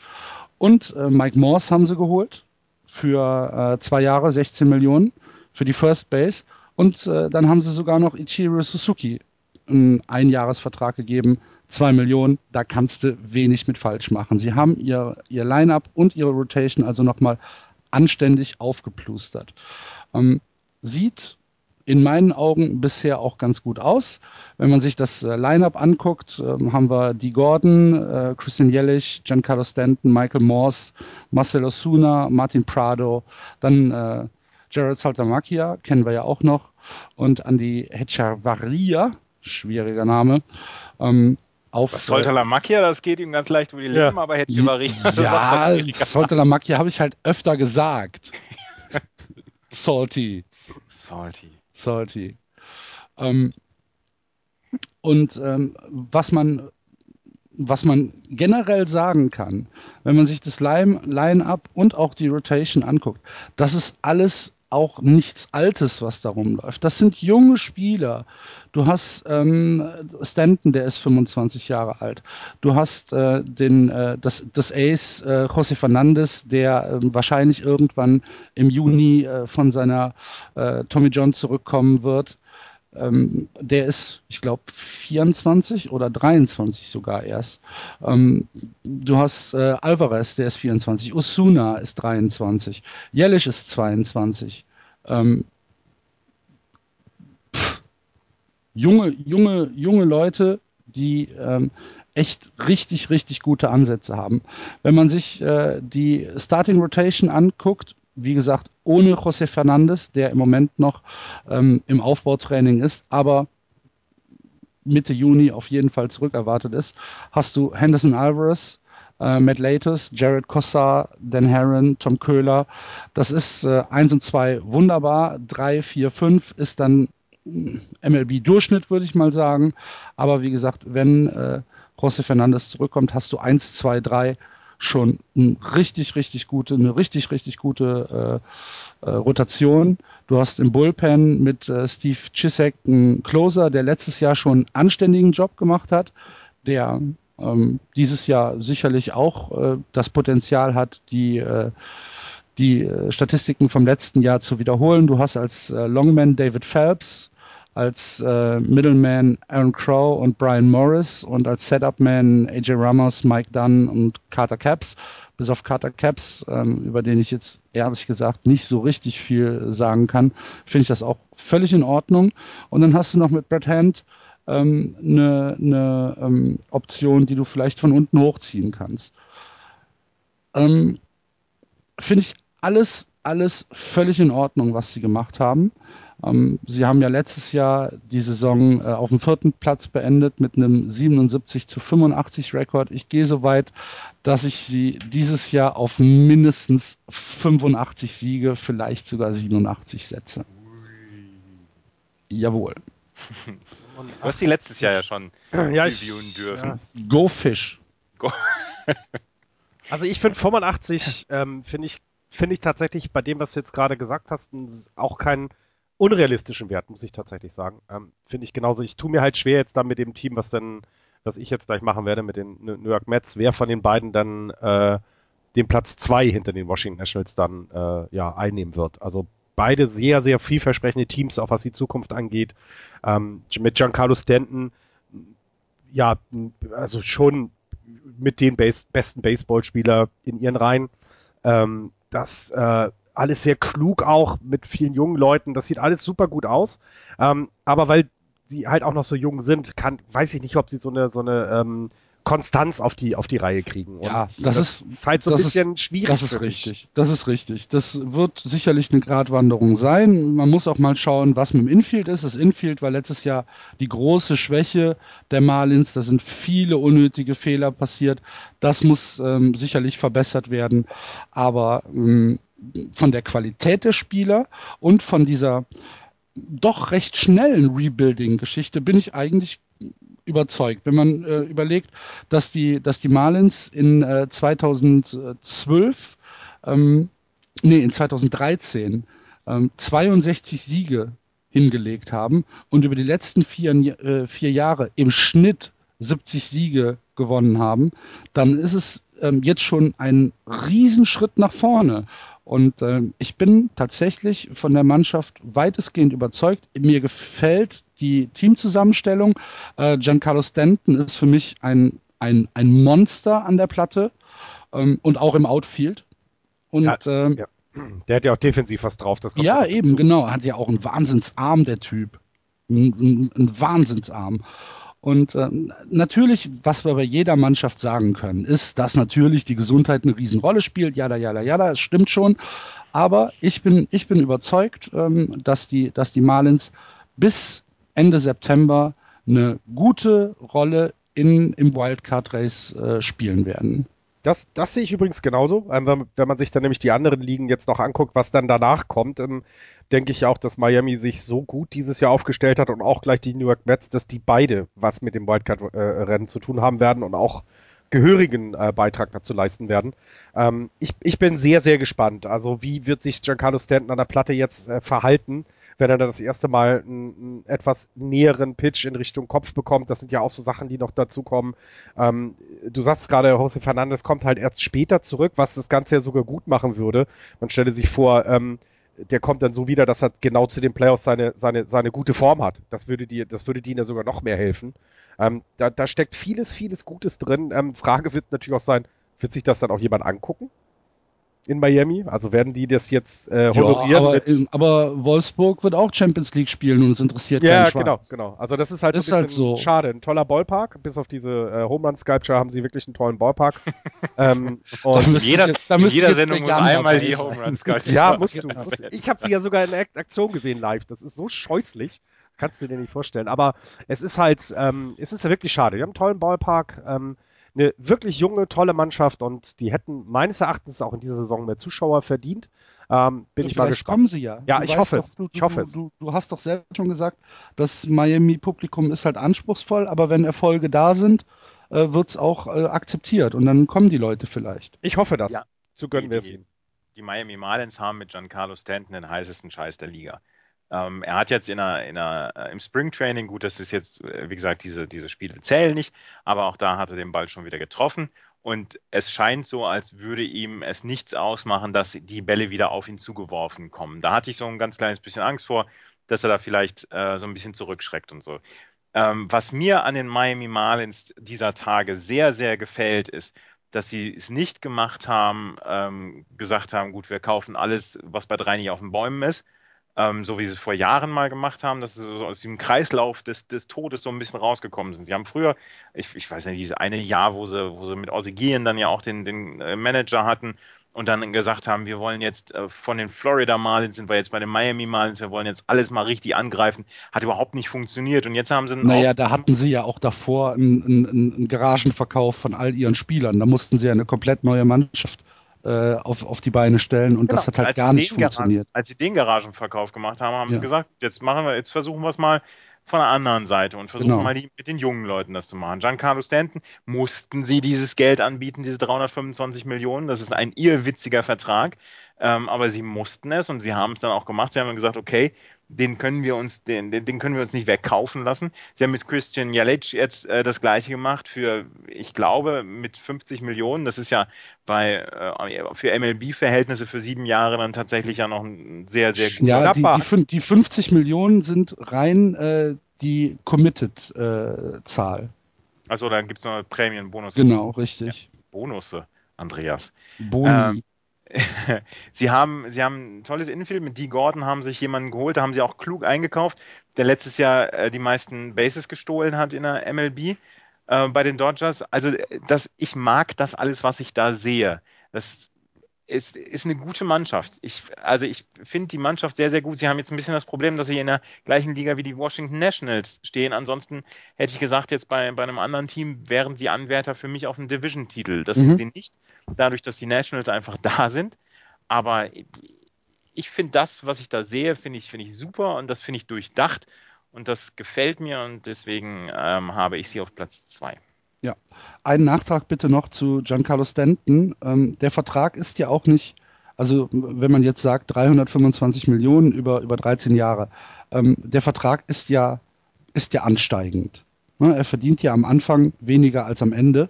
Und äh, Mike Morse haben sie geholt für äh, zwei Jahre, 16 Millionen für die First Base. Und äh, dann haben sie sogar noch Ichiro Suzuki einen Einjahresvertrag gegeben, zwei Millionen. Da kannst du wenig mit falsch machen. Sie haben ihr, ihr Line-Up und ihre Rotation also nochmal anständig aufgeplustert. Ähm, sieht in meinen Augen bisher auch ganz gut aus. Wenn man sich das äh, Line-Up anguckt, ähm, haben wir Dee Gordon, äh, Christian Jellich, Giancarlo Stanton, Michael Morse, Marcel Osuna, Martin Prado, dann äh, Jared Saltamacchia, kennen wir ja auch noch, und Andy Hechavarria, schwieriger Name, ähm, auf Was sollte la Macchia, das geht ihm ganz leicht über die Lippen, Ja. aber hätte über ja, Saltamacchia habe ich halt öfter gesagt. Salty. Salty. Salty. Ähm, und ähm, was man was man generell sagen kann, wenn man sich das Line- Line-Up und auch die Rotation anguckt, das ist alles auch nichts Altes, was da rumläuft. Das sind junge Spieler. Du hast ähm, Stanton, der ist 25 Jahre alt. Du hast äh, den, äh, das, das Ace äh, José Fernandez, der äh, wahrscheinlich irgendwann im Juni äh, von seiner äh, Tommy John zurückkommen wird. Ähm, der ist, ich glaube, 24 oder 23 sogar erst. Ähm, du hast äh, Alvarez, der ist 24. Osuna ist 23. Jellisch ist 22. Ähm, pff, junge, junge, junge Leute, die ähm, echt richtig, richtig gute Ansätze haben. Wenn man sich äh, die Starting Rotation anguckt, wie gesagt, ohne José Fernandes, der im Moment noch ähm, im Aufbautraining ist, aber Mitte Juni auf jeden Fall zurückerwartet ist, hast du Henderson Alvarez, äh, Matt Latus, Jared Cossar, Dan Herron, Tom Köhler. Das ist äh, 1 und 2 wunderbar. 3, 4, 5 ist dann MLB-Durchschnitt, würde ich mal sagen. Aber wie gesagt, wenn äh, José Fernandes zurückkommt, hast du 1, 2, 3 schon eine richtig, richtig gute, eine richtig, richtig gute äh, äh, Rotation. Du hast im Bullpen mit äh, Steve Chisek einen Closer, der letztes Jahr schon einen anständigen Job gemacht hat, der ähm, dieses Jahr sicherlich auch äh, das Potenzial hat, die äh, die äh, Statistiken vom letzten Jahr zu wiederholen. Du hast als Longman David Phelps, als äh, Middleman Aaron Crow und Brian Morris und als Setupman AJ Ramos, Mike Dunn und Carter Caps. Bis auf Carter Caps, ähm, über den ich jetzt ehrlich gesagt nicht so richtig viel sagen kann, finde ich das auch völlig in Ordnung. Und dann hast du noch mit Brett Hand ähm, eine, eine ähm, Option, die du vielleicht von unten hochziehen kannst. Ähm, finde ich alles, alles völlig in Ordnung, was sie gemacht haben. Ähm, sie haben ja letztes Jahr die Saison äh, auf dem vierten Platz beendet mit einem 77 zu 85 Rekord. Ich gehe so weit, dass ich sie dieses Jahr auf mindestens 85 Siege, vielleicht sogar 87 setze. Jawohl. Du hast die letztes Jahr ja schon ja, ich, reviewen dürfen. Ja. Go Fish. Go. also ich finde 85 ähm, finde ich finde ich tatsächlich bei dem, was du jetzt gerade gesagt hast, auch kein unrealistischen Wert, muss ich tatsächlich sagen. Ähm, Finde ich genauso. Ich tue mir halt schwer jetzt dann mit dem Team, was dann, was ich jetzt gleich machen werde mit den New York Mets, wer von den beiden dann äh, den Platz zwei hinter den Washington Nationals dann äh, ja einnehmen wird. Also beide sehr, sehr vielversprechende Teams, auch was die Zukunft angeht. Ähm, mit Giancarlo Stanton, ja, also schon mit den Base besten Baseballspieler in ihren Reihen. Ähm, das äh, alles sehr klug auch mit vielen jungen Leuten. Das sieht alles super gut aus. Ähm, aber weil sie halt auch noch so jung sind, kann, weiß ich nicht, ob sie so eine, so eine ähm, Konstanz auf die, auf die Reihe kriegen. Und ja, das, das ist, ist, halt so ein bisschen ist, schwierig. Das ist richtig. Das ist richtig. Das wird sicherlich eine Gratwanderung sein. Man muss auch mal schauen, was mit dem Infield ist. Das Infield war letztes Jahr die große Schwäche der Marlins. Da sind viele unnötige Fehler passiert. Das muss ähm, sicherlich verbessert werden. Aber ähm, von der Qualität der Spieler und von dieser doch recht schnellen Rebuilding-Geschichte bin ich eigentlich überzeugt. Wenn man äh, überlegt, dass die, dass die Marlins in äh, 2012, ähm, nee, in 2013 ähm, 62 Siege hingelegt haben und über die letzten vier, äh, vier Jahre im Schnitt 70 Siege gewonnen haben, dann ist es ähm, jetzt schon ein Riesenschritt nach vorne. Und äh, ich bin tatsächlich von der Mannschaft weitestgehend überzeugt. Mir gefällt die Teamzusammenstellung. Äh, Giancarlo Stanton ist für mich ein, ein, ein Monster an der Platte ähm, und auch im Outfield. Und ja, ähm, ja. Der hat ja auch defensiv was drauf. Das ja, eben, dazu. genau. Hat ja auch einen Wahnsinnsarm, der Typ. Ein, ein, ein Wahnsinnsarm. Und äh, natürlich, was wir bei jeder Mannschaft sagen können, ist, dass natürlich die Gesundheit eine Riesenrolle spielt. Jada, jada, jada, es stimmt schon. Aber ich bin, ich bin überzeugt, ähm, dass, die, dass die Marlins bis Ende September eine gute Rolle in, im Wildcard-Race äh, spielen werden. Das, das sehe ich übrigens genauso. Ähm, wenn, wenn, man sich dann nämlich die anderen Ligen jetzt noch anguckt, was dann danach kommt, ähm, denke ich auch, dass Miami sich so gut dieses Jahr aufgestellt hat und auch gleich die New York Mets, dass die beide was mit dem Wildcard-Rennen zu tun haben werden und auch gehörigen äh, Beitrag dazu leisten werden. Ähm, ich, ich bin sehr, sehr gespannt. Also wie wird sich Giancarlo Stanton an der Platte jetzt äh, verhalten, wenn er dann das erste Mal einen, einen, etwas näheren Pitch in Richtung Kopf bekommt. Das sind ja auch so Sachen, die noch dazukommen. Ähm, du sagst gerade, Jose Fernandes kommt halt erst später zurück, was das Ganze ja sogar gut machen würde. Man stelle sich vor, ähm, der kommt dann so wieder, dass er genau zu den Playoffs seine, seine, seine gute Form hat. Das würde dir, das würde dir sogar noch mehr helfen. Ähm, da, da steckt vieles, vieles Gutes drin. Ähm, Frage wird natürlich auch sein, wird sich das dann auch jemand angucken? In Miami? Also werden die das jetzt äh, honorieren? Ja, aber, in, aber, Wolfsburg wird auch Champions League spielen und es interessiert ja, keinen genau, genau. Also das ist halt ist halt so. schade. Ein toller Ballpark. Bis auf diese äh, Home Run Sculpture haben sie wirklich einen tollen Ballpark. ähm, und in jeder, da in jeder Sendung muss einmal die Home Run Sculpture. Ja, musst du. Musst, ich habe sie ja sogar in der Aktion gesehen live. Das ist so scheußlich. Kannst du dir nicht vorstellen. Aber es ist halt, ähm, es ist ja wirklich schade. Wir haben einen tollen Ballpark. Ähm, eine wirklich junge, tolle Mannschaft und die hätten meines Erachtens auch in dieser Saison mehr Zuschauer verdient. Ähm, bin ja, ich mal gespannt. kommen sie ja. Ja, du ich hoffe doch, es. Du, ich hoffe du, es. Du, du, hast doch selbst schon gesagt, das Miami-Publikum ist halt anspruchsvoll, aber wenn Erfolge da sind, äh, wird es auch äh, akzeptiert und dann kommen die Leute vielleicht. Ich hoffe das. Ja. Zu gönnen wir es ihnen. Die Miami Marlins haben mit Giancarlo Stanton den heißesten Scheiß der Liga. Ähm, er hat jetzt in einer, in einer, äh, im Springtraining, gut, das ist jetzt, äh, wie gesagt, diese, diese Spiele zählen nicht, aber auch da hat er den Ball schon wieder getroffen. Und es scheint so, als würde ihm es nichts ausmachen, dass die Bälle wieder auf ihn zugeworfen kommen. Da hatte ich so ein ganz kleines bisschen Angst vor, dass er da vielleicht äh, so ein bisschen zurückschreckt und so. Ähm, was mir an den Miami Marlins dieser Tage sehr, sehr gefällt, ist, dass sie es nicht gemacht haben, ähm, gesagt haben, gut, wir kaufen alles, was bei drei nicht auf den Bäumen ist, ähm, so wie sie es vor Jahren mal gemacht haben, dass sie so aus dem Kreislauf des, des Todes so ein bisschen rausgekommen sind. Sie haben früher, ich, ich weiß nicht, dieses eine Jahr, wo sie, wo sie mit Ozzy Guillen dann ja auch den, den äh, Manager hatten und dann gesagt haben, wir wollen jetzt äh, von den Florida Marlins sind wir jetzt bei den Miami Marlins, wir wollen jetzt alles mal richtig angreifen, hat überhaupt nicht funktioniert und jetzt haben sie Naja, da hatten sie ja auch davor einen, einen, einen Garagenverkauf von all ihren Spielern, da mussten sie ja eine komplett neue Mannschaft äh, auf, auf die Beine stellen und genau. das hat halt als gar nicht funktioniert. als sie den Garagenverkauf gemacht haben, haben ja. sie gesagt, jetzt machen wir, jetzt versuchen wir es mal von der anderen Seite und versuchen genau. mal die, mit den jungen Leuten das zu machen. Giancarlo Stanton mussten sie dieses Geld anbieten, diese 325 Millionen. Das ist ein irrwitziger Vertrag, ähm, aber sie mussten es und sie haben es dann auch gemacht. Sie haben gesagt, okay, den können wir uns, den, den können wir uns nicht wegkaufen lassen. Sie haben mit Christian Jelic jetzt äh, das gleiche gemacht für, ich glaube, mit 50 Millionen. Das ist ja bei äh, für MLB-Verhältnisse für sieben Jahre dann tatsächlich ja noch ein sehr, sehr guter Ja, die, die, die 50 Millionen sind rein äh, die Committed-Zahl. Äh, also dann gibt es noch Prämienbonus. Genau, richtig. Ja, Bonusse, Andreas. Boni. Ähm, sie haben, sie haben ein tolles Infield. Mit Dee Gordon haben sich jemanden geholt. Da haben sie auch klug eingekauft, der letztes Jahr äh, die meisten Bases gestohlen hat in der MLB äh, bei den Dodgers. Also, das, ich mag das alles, was ich da sehe. Das ist, ist eine gute Mannschaft. Ich, also ich finde die Mannschaft sehr, sehr gut. Sie haben jetzt ein bisschen das Problem, dass sie in der gleichen Liga wie die Washington Nationals stehen. Ansonsten hätte ich gesagt, jetzt bei, bei einem anderen Team wären sie Anwärter für mich auf einen Division-Titel. Das mhm. sind sie nicht, dadurch, dass die Nationals einfach da sind. Aber ich finde das, was ich da sehe, finde ich, finde ich super und das finde ich durchdacht und das gefällt mir und deswegen ähm, habe ich sie auf Platz 2. Ja, einen Nachtrag bitte noch zu Giancarlo Stanton. Ähm, der Vertrag ist ja auch nicht, also wenn man jetzt sagt 325 Millionen über, über 13 Jahre, ähm, der Vertrag ist ja, ist ja ansteigend. Ne? Er verdient ja am Anfang weniger als am Ende.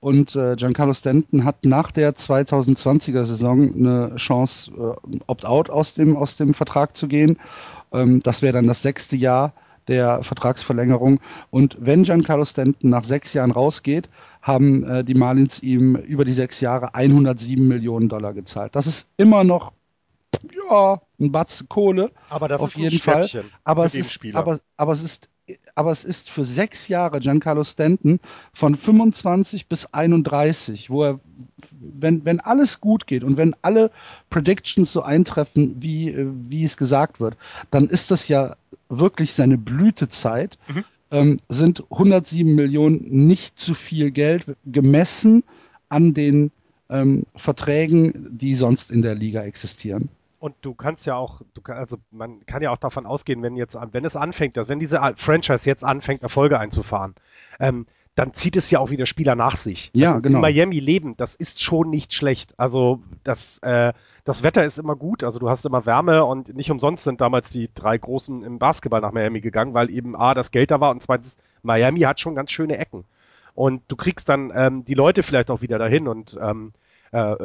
Und äh, Giancarlo Stanton hat nach der 2020er Saison eine Chance, äh, Opt-out aus dem, aus dem Vertrag zu gehen. Ähm, das wäre dann das sechste Jahr der Vertragsverlängerung. Und wenn Giancarlo Stanton nach sechs Jahren rausgeht, haben äh, die Marlins ihm über die sechs Jahre 107 Millionen Dollar gezahlt. Das ist immer noch ja, ein Batz Kohle. Aber das auf ist jeden Fall. Aber es, ist, aber, aber es ist aber es ist für sechs Jahre Giancarlo Stanton von 25 bis 31, wo er, wenn, wenn alles gut geht und wenn alle Predictions so eintreffen, wie, äh, wie es gesagt wird, dann ist das ja wirklich seine Blütezeit. Mhm. Ähm, sind 107 Millionen nicht zu viel Geld gemessen an den ähm, Verträgen, die sonst in der Liga existieren. Und du kannst ja auch, du kann, also man kann ja auch davon ausgehen, wenn jetzt, wenn es anfängt, wenn diese Franchise jetzt anfängt, Erfolge einzufahren, ähm, dann zieht es ja auch wieder Spieler nach sich. Ja, also genau. In Miami leben, das ist schon nicht schlecht. Also das, äh, das Wetter ist immer gut, also du hast immer Wärme und nicht umsonst sind damals die drei Großen im Basketball nach Miami gegangen, weil eben A, das Geld da war und zweitens, Miami hat schon ganz schöne Ecken. Und du kriegst dann ähm, die Leute vielleicht auch wieder dahin und ähm, äh,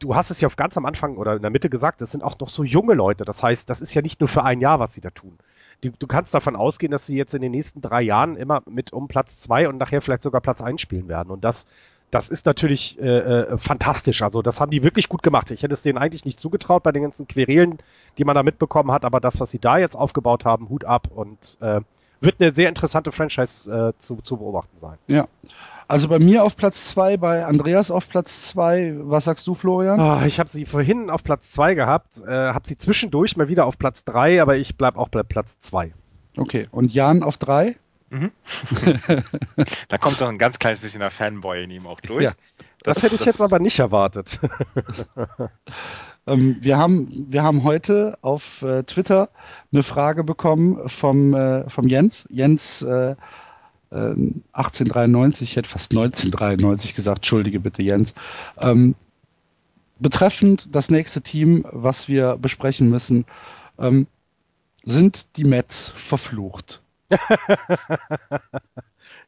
du hast es ja auf ganz am Anfang oder in der Mitte gesagt, das sind auch noch so junge Leute. Das heißt, das ist ja nicht nur für ein Jahr, was sie da tun. Du, du kannst davon ausgehen, dass sie jetzt in den nächsten drei Jahren immer mit um Platz zwei und nachher vielleicht sogar Platz eins spielen werden. Und das, das ist natürlich äh, äh, fantastisch. Also das haben die wirklich gut gemacht. Ich hätte es denen eigentlich nicht zugetraut bei den ganzen Querelen, die man da mitbekommen hat. Aber das, was sie da jetzt aufgebaut haben, Hut ab und äh, wird eine sehr interessante Franchise äh, zu, zu beobachten sein. Ja. Also bei mir auf Platz 2, bei Andreas auf Platz 2. Was sagst du, Florian? Ah, ich habe sie vorhin auf Platz 2 gehabt, äh, habe sie zwischendurch mal wieder auf Platz 3, aber ich bleib auch bei Platz 2. Okay. Und Jan auf 3? Da kommt doch ein ganz kleines bisschen der Fanboy in ihm auch durch. Ja. Das, hätte ich jetzt aber nicht erwartet. Ähm, wir, haben, wir haben heute auf äh, Twitter eine Frage bekommen vom, äh, vom Jens. Jens äh, äh, 1893, ich hätte fast 1993 gesagt, entschuldige bitte Jens. Ähm, betreffend das nächste Team, was wir besprechen müssen, ähm, sind die Mets verflucht.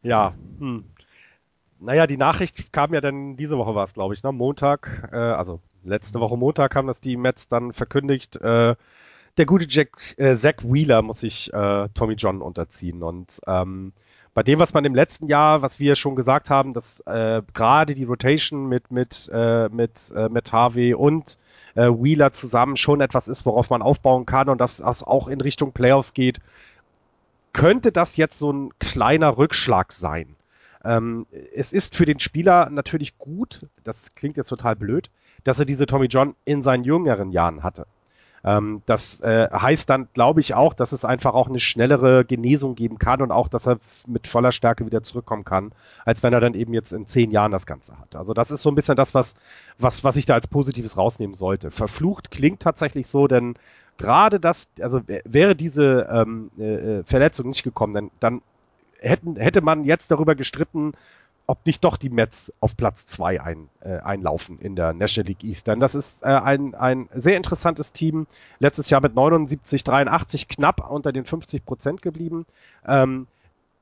ja. Hm. Naja, die Nachricht kam ja dann, diese Woche war es, glaube ich, ne? Montag, äh, also letzte Woche Montag kam das die Mets dann verkündigt, äh, der gute Jack, äh, Zach Wheeler muss sich äh, Tommy John unterziehen. Und ähm, bei dem, was man im letzten Jahr, was wir schon gesagt haben, dass äh, gerade die Rotation mit, mit, äh, mit, äh, mit Harvey und äh, Wheeler zusammen schon etwas ist, worauf man aufbauen kann und dass das auch in Richtung Playoffs geht, könnte das jetzt so ein kleiner Rückschlag sein. Ähm, es ist für den Spieler natürlich gut, das klingt jetzt total blöd, dass er diese Tommy John in seinen jüngeren Jahren hatte. Ähm, das äh, heißt dann, glaube ich, auch, dass es einfach auch eine schnellere Genesung geben kann und auch, dass er mit voller Stärke wieder zurückkommen kann, als wenn er dann eben jetzt in zehn Jahren das Ganze hat. Also das ist so ein bisschen das, was, was, was ich da als Positives rausnehmen sollte. Verflucht klingt tatsächlich so, denn gerade das, also wäre diese ähm, äh, Verletzung nicht gekommen, dann, dann hätten, hätte man jetzt darüber gestritten, ob nicht doch die Mets auf Platz zwei ein, äh, einlaufen in der National League East. Denn das ist äh, ein, ein sehr interessantes Team. Letztes Jahr mit 79, 83 knapp unter den 50 Prozent geblieben. Ähm,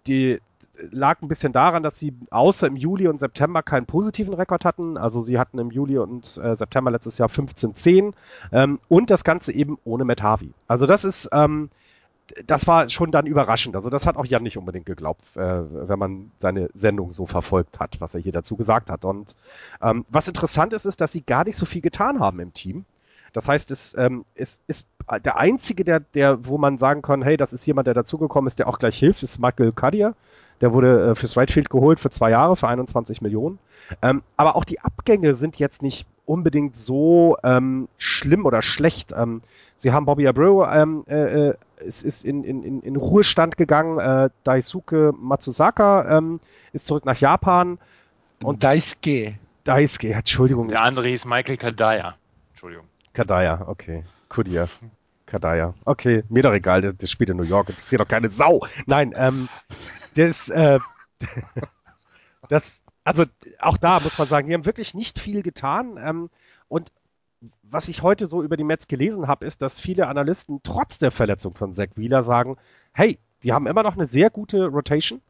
die lag ein bisschen daran, dass sie außer im Juli und September keinen positiven Rekord hatten. Also sie hatten im Juli und äh, September letztes Jahr 15-10 ähm, und das Ganze eben ohne Matt Harvey. Also das ist ähm, das war schon dann überraschend. Also das hat auch Jan nicht unbedingt geglaubt, äh, wenn man seine Sendung so verfolgt hat, was er hier dazu gesagt hat. Und ähm, was interessant ist, ist, dass sie gar nicht so viel getan haben im Team. Das heißt, es, ähm, es ist der einzige, der, der, wo man sagen kann, hey, das ist jemand, der dazugekommen ist, der auch gleich hilft, ist Michael Kadia. Der wurde äh, fürs Right Field geholt für zwei Jahre für 21 Millionen. Ähm, aber auch die Abgänge sind jetzt nicht unbedingt so ähm, schlimm oder schlecht. Ähm, sie haben Bobby Abreu, ähm, äh, äh, es ist in, in, in Ruhestand gegangen. Äh, Daisuke Matsusaka ähm, ist zurück nach Japan. Und Daisuke. Daisuke, Entschuldigung. Der andere hieß Michael Kadaya. Entschuldigung. Kadaya, okay. Kudia. Kadaya. Okay, mir doch egal, der, der spielt in New York, interessiert doch keine Sau. Nein, ähm, der ist, äh, das, also auch da muss man sagen, die haben wirklich nicht viel getan. Ähm, und was ich heute so über die Mets gelesen habe, ist, dass viele Analysten trotz der Verletzung von Zach Wheeler sagen, hey, die haben immer noch eine sehr gute Rotation.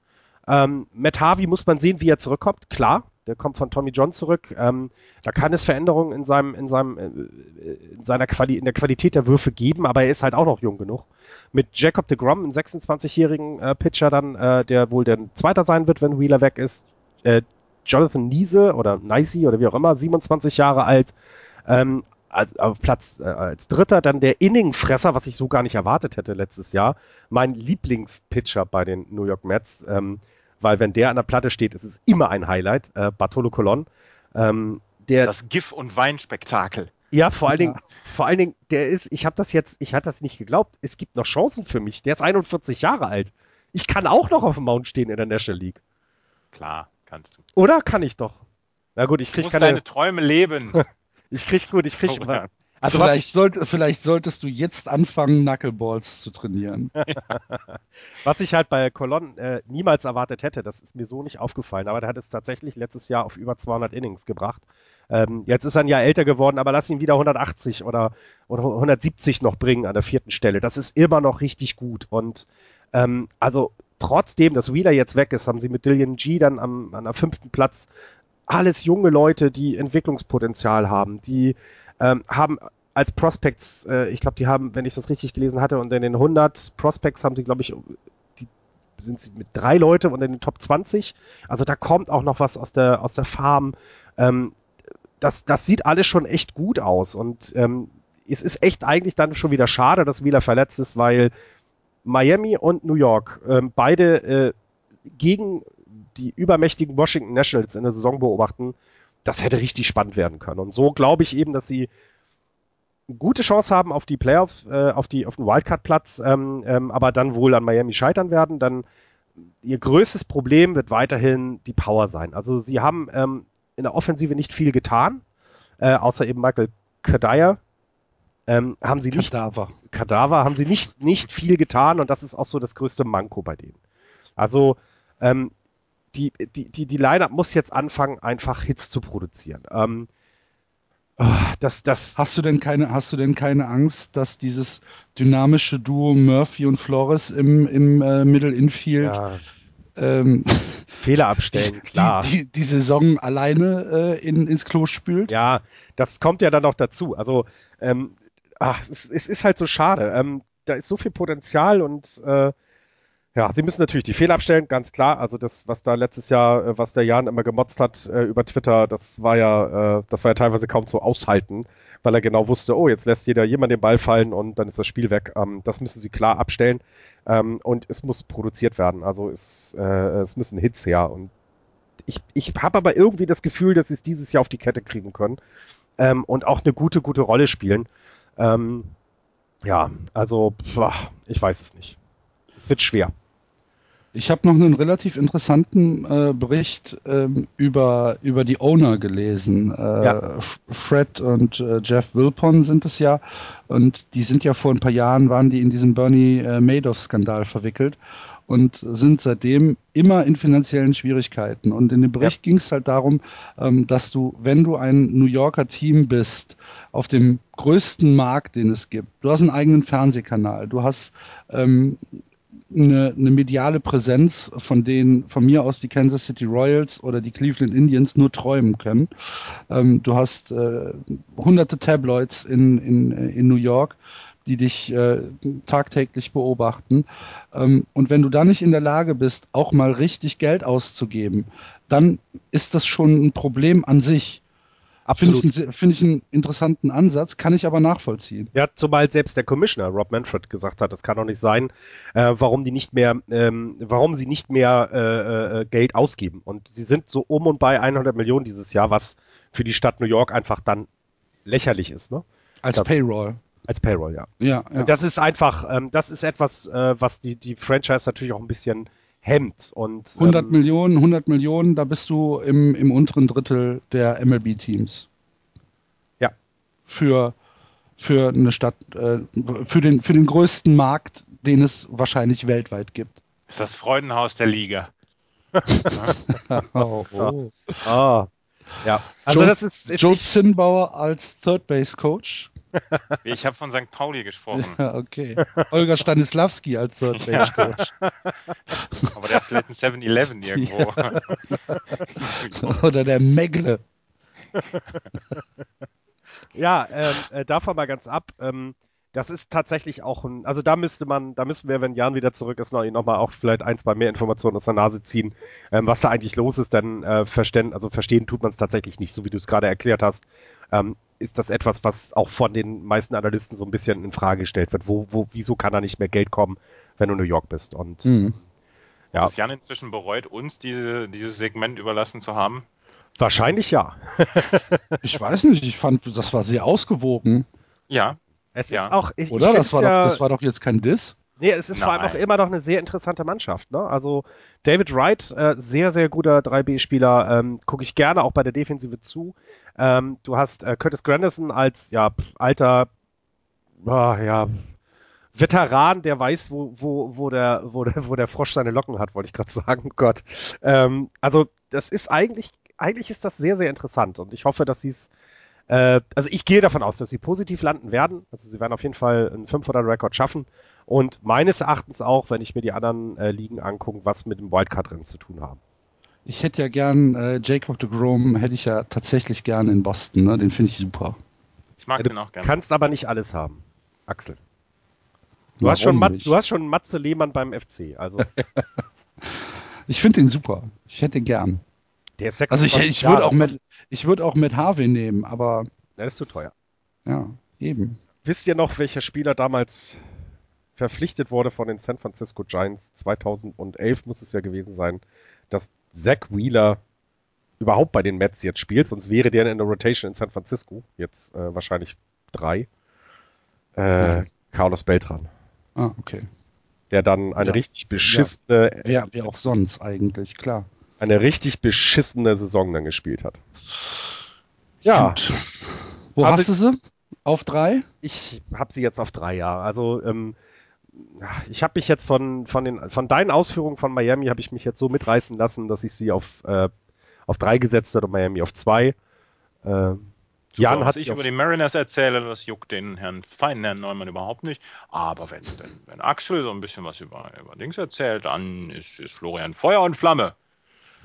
Ähm, Matt Harvey muss man sehen, wie er zurückkommt. Klar, der kommt von Tommy John zurück. Ähm, da kann es Veränderungen in seinem, in seinem, äh, in seiner Quali in der Qualität der Würfe geben, aber er ist halt auch noch jung genug. Mit Jacob de Grom, einem 26-jährigen äh, Pitcher dann, äh, der wohl der Zweiter sein wird, wenn Wheeler weg ist. Äh, Jonathan Niese oder Nicey oder wie auch immer, 27 Jahre alt, ähm, als, auf Platz äh, als Dritter dann der Inningfresser, was ich so gar nicht erwartet hätte letztes Jahr, mein Lieblingspitcher bei den New York Mets, ähm, weil wenn der an der Platte steht, ist es immer ein Highlight, äh, Bartolo Colon. Ähm, der, Das Gif- und Weinspektakel. ja, vor allen Ja. Dingen, vor allen Dingen, der ist, ich habe das jetzt, ich hatte das nicht geglaubt. Es gibt noch Chancen für mich. Der ist 41 Jahre alt. Ich kann auch noch auf dem Mount stehen in der National League. Klar, kannst du. Oder kann ich doch? Na gut, ich Du krieg musst keine, deine Träume leben. ich krieg gut, ich krieg, Oh, ja. Also was vielleicht, ich, sollte, vielleicht solltest du jetzt anfangen, Knuckleballs zu trainieren. was ich halt bei Colon äh, niemals erwartet hätte, das ist mir so nicht aufgefallen, aber der hat es tatsächlich letztes Jahr auf über 200 Innings gebracht. Ähm, jetzt ist er ein Jahr älter geworden, aber lass ihn wieder 180 oder, oder 170 noch bringen an der vierten Stelle. Das ist immer noch richtig gut. Und ähm, also trotzdem, dass Wheeler jetzt weg ist, haben sie mit Dillian G dann am, an der fünften Platz alles junge Leute, die Entwicklungspotenzial haben, die ähm, haben als Prospects, äh, ich glaube, die haben, wenn ich das richtig gelesen hatte, und in den 100 Prospects haben sie, glaube ich, die sind sie mit drei Leute in den Top 20. Also da kommt auch noch was aus der aus der Farm. Ähm, das, das sieht alles schon echt gut aus und ähm, es ist echt eigentlich dann schon wieder schade, dass Wheeler verletzt ist, weil Miami und New York ähm, beide äh, gegen die übermächtigen Washington Nationals in der Saison beobachten, das hätte richtig spannend werden können. Und so glaube ich eben, dass sie eine gute Chance haben auf die Playoffs, äh, auf, die, auf den Wildcard-Platz, ähm, ähm, aber dann wohl an Miami scheitern werden. Dann ihr größtes Problem wird weiterhin die Power sein. Also sie haben ähm, in der Offensive nicht viel getan, äh, außer eben Michael Kadire. Ähm, haben sie nicht Kadaver. Kadaver haben sie nicht, nicht viel getan und das ist auch so das größte Manko bei denen. Also ähm, die, die, die, die Line-Up muss jetzt anfangen, einfach Hits zu produzieren. Ähm, ah, das, das, Hast du denn keine, hast du denn keine Angst, dass dieses dynamische Duo Murphy und Flores im, im äh, Middle Infield ja, ähm, Fehler abstellen, klar. die, die, die Saison alleine äh, in, ins Klo spült? Ja, das kommt ja dann noch dazu. Also, ähm, ach, es, ist, es ist halt so schade. Ähm, da ist so viel Potenzial und äh, ja, sie müssen natürlich die Fehler abstellen, ganz klar. Also das, was da letztes Jahr, äh, was der Jan immer gemotzt hat äh, über Twitter, das war ja, äh, das war ja teilweise kaum zu aushalten, weil er genau wusste, oh, jetzt lässt jeder jemand den Ball fallen und dann ist das Spiel weg. Ähm, das müssen sie klar abstellen. Ähm, und es muss produziert werden. Also es, äh, es müssen Hits her. Und ich, ich habe aber irgendwie das Gefühl, dass sie es dieses Jahr auf die Kette kriegen können. Ähm, und auch eine gute, gute Rolle spielen. Ähm, ja, also, boah, ich weiß es nicht. Es wird schwer. Ich habe noch einen relativ interessanten äh, Bericht ähm, über, über die Owner gelesen. Äh, Ja. Fred und äh, Jeff Wilpon sind es ja. Und die sind ja vor ein paar Jahren, waren die in diesen Bernie äh, Madoff-Skandal verwickelt und sind seitdem immer in finanziellen Schwierigkeiten. Und in dem Bericht ging es halt darum, ähm, dass du, wenn du ein New Yorker Team bist, auf dem größten Markt, den es gibt, du hast einen eigenen Fernsehkanal, du hast ähm, eine, eine mediale Präsenz, von denen von mir aus die Kansas City Royals oder die Cleveland Indians nur träumen können. Ähm, du hast äh, hunderte Tabloids in, in, in New York, die dich äh, tagtäglich beobachten. Ähm, und wenn du da nicht in der Lage bist, auch mal richtig Geld auszugeben, dann ist das schon ein Problem an sich. Finde ich, finde ich einen interessanten Ansatz, kann ich aber nachvollziehen. Ja, zumal selbst der Commissioner Rob Manfred gesagt hat, das kann doch nicht sein, äh, warum die nicht mehr, ähm, warum sie nicht mehr äh, äh, Geld ausgeben. Und sie sind so um und bei 100 Millionen dieses Jahr, was für die Stadt New York einfach dann lächerlich ist, ne? Als Ja. Payroll. Als Payroll, ja. Ja, ja. Und das ist einfach, ähm, das ist etwas, äh, was die, die Franchise natürlich auch ein bisschen hemmt. Und, 100 ähm, Millionen, 100 Millionen, da bist du im, im unteren Drittel der MLB-Teams. Ja. Für, für eine Stadt, äh, für, den, für den größten Markt, den es wahrscheinlich weltweit gibt. Das ist das Freudenhaus der Liga. Oh, Ah, ja. Also Joe- das ist, ist Joe Zinnbauer als Third Base Coach. Ich habe von St. Pauli gesprochen, Ja, okay. Olga Stanislawski als Third Base Coach. aber der hat vielleicht ein 7-Eleven irgendwo. Oder der Megle. Ja, ähm, äh, davon mal ganz ab. Ähm, das ist tatsächlich auch ein, also da müsste man, da müssen wir, wenn Jan wieder zurück ist, noch, noch mal auch vielleicht ein, zwei mehr Informationen aus der Nase ziehen, ähm, was da eigentlich los ist, denn äh, verstehen, also verstehen tut man es tatsächlich nicht, so wie du es gerade erklärt hast. Ähm, ist das etwas, was auch von den meisten Analysten so ein bisschen in Frage gestellt wird? Wo, wo, wieso kann da nicht mehr Geld kommen, wenn du New York bist? Und Hm. ja, Ist Jan inzwischen bereut, uns diese, dieses Segment überlassen zu haben? wahrscheinlich ja. Ich weiß nicht, ich fand, das war sehr ausgewogen. Ja, Es Ja. ist auch, ich, Oder? ich Das war, ja, doch, das war doch jetzt kein Diss. Nee, es ist vor allem auch immer noch eine sehr interessante Mannschaft. Ne? Also David Wright, äh, sehr, sehr guter 3B-Spieler, ähm, gucke ich gerne auch bei der Defensive zu. Ähm, du hast äh, Curtis Grandison als ja, alter ah, ja, Veteran, der weiß, wo, wo, wo, der, wo, der, wo der Frosch seine Locken hat, wollte ich gerade sagen. Gott. Ähm, also das ist eigentlich, eigentlich ist das sehr, sehr interessant und ich hoffe, dass sie es äh, also ich gehe davon aus, dass sie positiv landen werden. Also sie werden auf jeden Fall einen 500-Rekord schaffen. Und meines Erachtens auch, wenn ich mir die anderen äh, Ligen angucke, was mit dem Wildcard-Rennen zu tun haben. Ich hätte ja gern äh, Jacob de Grom, hätte ich ja tatsächlich gern in Boston. Ne? Den finde ich super. Ich mag Ja, den auch gerne. kannst aber nicht alles haben, Axel. Du Warum hast, schon nicht? du hast schon Matze Lehmann beim FC. Also Ich finde den super. Ich hätte ihn gern. Der ist Also 26 ich, ich Jahre würde auch mit, ich würde auch mit Harvey nehmen, aber Der ist zu teuer. ja, eben. Wisst ihr noch, welcher Spieler damals verpflichtet wurde von den San Francisco Giants? 2011 muss es ja gewesen sein, dass Zach Wheeler überhaupt bei den Mets jetzt spielt, sonst wäre der in der Rotation in San Francisco. Jetzt äh, wahrscheinlich drei. Äh, Carlos Beltran. Ah, okay. Der dann eine Ja, richtig ja. beschissene, Wer, wer auch sonst eigentlich, klar. Eine richtig beschissene Saison dann gespielt hat. Ja, Gut. Wo Also- hast du sie? Auf drei? ich habe sie jetzt auf drei Jahre. Also ähm, ich habe mich jetzt von, von, den, von deinen Ausführungen von Miami habe ich mich jetzt so mitreißen lassen, dass ich sie auf, äh, auf drei gesetzt habe und Miami auf zwei. Äh, Super, Jan was hat ich über die Mariners erzähle, das juckt den Herrn feinen Herrn Neumann überhaupt nicht. Aber wenn, wenn, wenn Axel so ein bisschen was über, über Dings erzählt, dann ist, ist Florian Feuer und Flamme.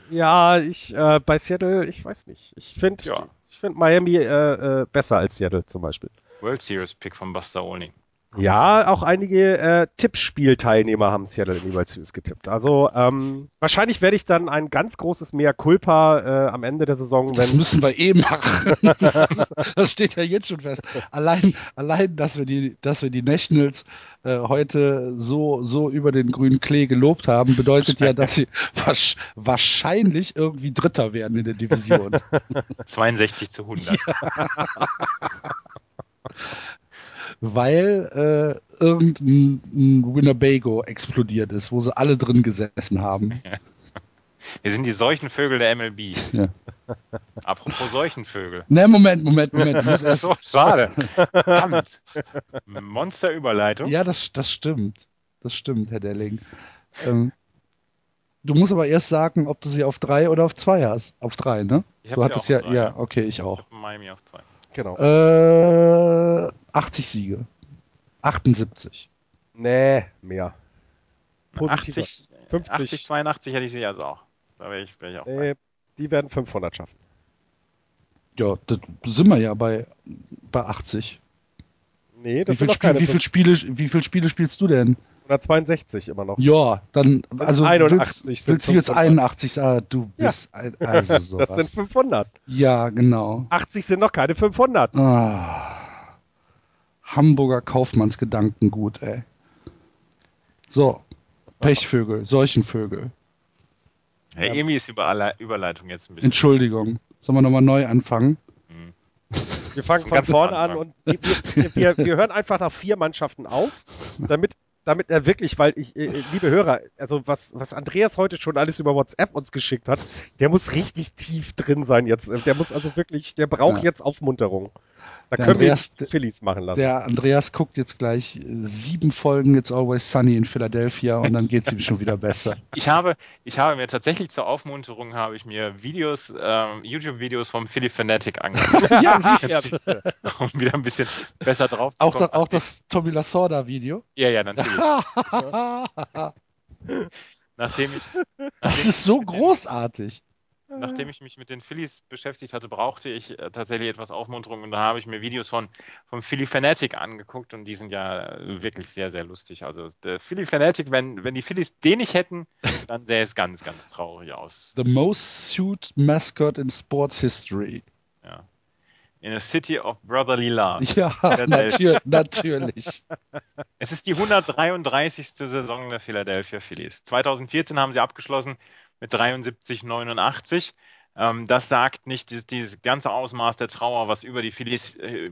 Ja, ich äh, bei Seattle, ich weiß nicht. Ich finde Ja. ich find Miami äh, äh, besser als Seattle zum Beispiel. World Series Pick von Buster Olney. Ja, auch einige äh, Tippspielteilnehmer haben Seattle in die World Series getippt. Also ähm, wahrscheinlich werde ich dann ein ganz großes Mea Culpa äh, am Ende der Saison, Das wenn müssen wir eh machen. Das, das steht ja jetzt schon fest. Allein, allein dass wir die, dass wir die Nationals äh, heute so, so über den grünen Klee gelobt haben, bedeutet ja, dass sie wasch, wahrscheinlich irgendwie Dritter werden in der Division. 62 zu 100. Weil äh, irgendein ein Winnebago explodiert ist, wo sie alle drin gesessen haben. Wir sind die Seuchenvögel der MLB. Ja. Apropos Seuchenvögel. Ne, Moment, Moment, Moment. Ich muss erst, So, schade. Verdammt. Monsterüberleitung. Ja, das, das stimmt. Das stimmt, Herr Delling. Ähm, du musst aber erst sagen, ob du sie auf drei oder auf zwei hast. Auf drei, ne? Ich Du sie hattest auch ja, auf drei, ja, ja. okay, ich Ich auch. hab Miami auf zwei. Genau. Äh, 80 Siege. 78. Nee, mehr. Positiver. 80, 50. 80, 82 hätte ich sie also auch. Da wäre ich, wär ich auch. Nee, die werden 500 schaffen. Ja, da sind wir ja bei, bei 80. Nee, Wie das viel, sind Spiel, keine wie, viel Spiele, wie viel Spiele spielst du denn? 162 immer noch. Ja, dann, also 81 willst, sind willst du jetzt 500. 81 sagen? Du Ja. bist ein, also Das sowas. sind 500. Ja, genau. 80 sind noch keine 500. Ah, Hamburger Kaufmannsgedankengut, ey. So, Pechvögel, Seuchenvögel. Ja, irgendwie ist Überle Überleitung jetzt ein bisschen. Entschuldigung. Sollen wir nochmal neu anfangen? Wir fangen von vorne an und wir, wir, wir, wir hören einfach nach vier Mannschaften auf, damit, damit er wirklich, weil ich, äh, liebe Hörer, also was, was Andreas heute schon alles über WhatsApp uns geschickt hat, der muss richtig tief drin sein jetzt. Der muss also wirklich, der braucht Ja. jetzt Aufmunterung. Da Der können wir Andreas- die Phillies machen lassen. Der Andreas guckt jetzt gleich sieben Folgen It's Always Sunny in Philadelphia und dann geht es ihm schon wieder besser. Ich habe, ich habe mir tatsächlich zur Aufmunterung habe ich mir Videos, ähm, YouTube-Videos vom Philly Fanatic angeguckt, ja, sicher. um wieder ein bisschen besser drauf zu Auch, kommen. da, auch das Tommy Lasorda-Video. Ja, ja, natürlich. Nachdem ich, Das ist so großartig. Nachdem ich mich mit den Phillies beschäftigt hatte, brauchte ich äh, tatsächlich etwas Aufmunterung und da habe ich mir Videos von vom Philly Fanatic angeguckt und die sind ja äh, wirklich sehr, sehr lustig. Also der Philly Fanatic, wenn, wenn die Phillies den nicht hätten, dann sähe es ganz, ganz traurig aus. The most sued mascot in sports history. Ja. In a city of brotherly love. Ja, natür natürlich. Es ist die 133. Saison der Philadelphia Phillies. 2014 haben sie abgeschlossen mit 73, 89. Ähm, das sagt nicht dieses, dieses, ganze Ausmaß der Trauer, was über die Phillies äh,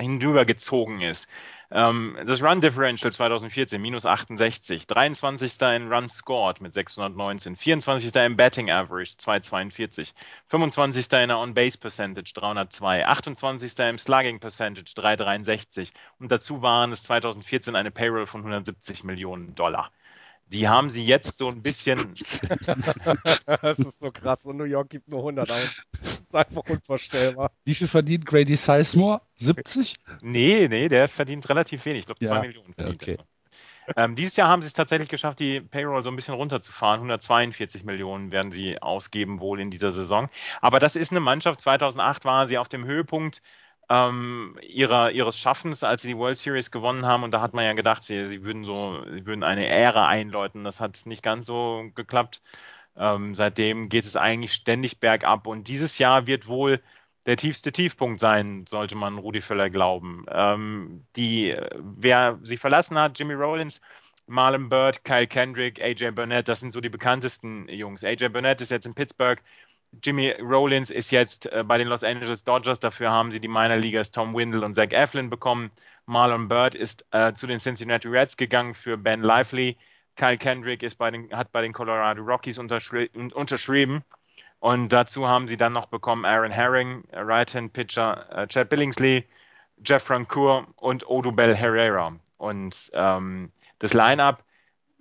hinübergezogen ist. Ähm, das Run Differential 2014, minus 68, 23. in Runs scored mit 619, 24. im Batting Average 242, 25. in On-Base Percentage 302, 28. im Slugging Percentage 363 und dazu waren es 2014 eine Payroll von 170 Millionen Dollar. Die haben sie jetzt so ein bisschen. das ist so krass. Und New York gibt nur 100 aus. Das ist einfach unvorstellbar. Wie viel verdient Grady Sizemore? 70? Nee, nee, der verdient relativ wenig. Ich glaube, 2 ja. Millionen verdient okay. Ähm, dieses Jahr haben sie es tatsächlich geschafft, die Payroll so ein bisschen runterzufahren. 142 Millionen werden sie ausgeben wohl in dieser Saison. Aber das ist eine Mannschaft. 2008 war sie auf dem Höhepunkt ähm, ihrer, ihres Schaffens, als sie die World Series gewonnen haben. Und da hat man ja gedacht, sie, sie würden so, sie würden eine Ära einläuten. Das hat nicht ganz so geklappt. Ähm, seitdem geht es eigentlich ständig bergab. Und dieses Jahr wird wohl der tiefste Tiefpunkt sein, sollte man Rudi Völler glauben. Ähm, die, wer sie verlassen hat, Jimmy Rollins, Marlon Bird, Kyle Kendrick, AJ Burnett, das sind so die bekanntesten Jungs. AJ Burnett ist jetzt in Pittsburgh. Jimmy Rollins ist jetzt äh, bei den Los Angeles Dodgers. Dafür haben sie die Minor Leaguers Tom Windle und Zach Eflin bekommen. Marlon Bird ist äh, zu den Cincinnati Reds gegangen für Ben Lively. Kyle Kendrick ist bei den, hat bei den Colorado Rockies unterschri unterschrieben. Und dazu haben sie dann noch bekommen Aaron Herring, äh, Right-Hand-Pitcher, äh, Chad Billingsley, Jeff Francoeur und Odubel Herrera. Und ähm, das Line-Up,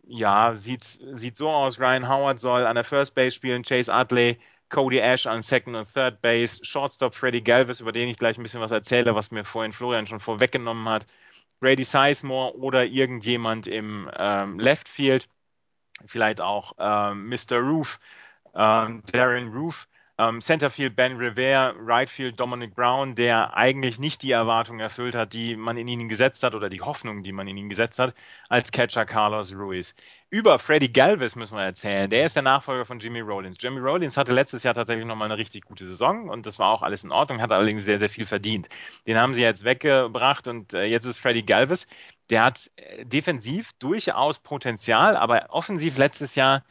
ja, sieht, sieht so aus. Ryan Howard soll an der First Base spielen, Chase Utley, Cody Ash an Second und Third Base, Shortstop Freddie Galvis, über den ich gleich ein bisschen was erzähle, was mir vorhin Florian schon vorweggenommen hat, Brady Sizemore oder irgendjemand im ähm, Left Field, vielleicht auch ähm, Mr. Roof, ähm, Darren Roof. Ähm, Centerfield Ben Rivera, Rightfield Dominic Brown, der eigentlich nicht die Erwartungen erfüllt hat, die man in ihn gesetzt hat oder die Hoffnung, die man in ihn gesetzt hat, als Catcher Carlos Ruiz. Über Freddy Galvis müssen wir erzählen. Der ist der Nachfolger von Jimmy Rollins. Jimmy Rollins hatte letztes Jahr tatsächlich nochmal eine richtig gute Saison und das war auch alles in Ordnung, hat allerdings sehr, sehr viel verdient. Den haben sie jetzt weggebracht und äh, jetzt ist Freddy Galvis. Der hat äh, defensiv durchaus Potenzial, aber offensiv letztes Jahr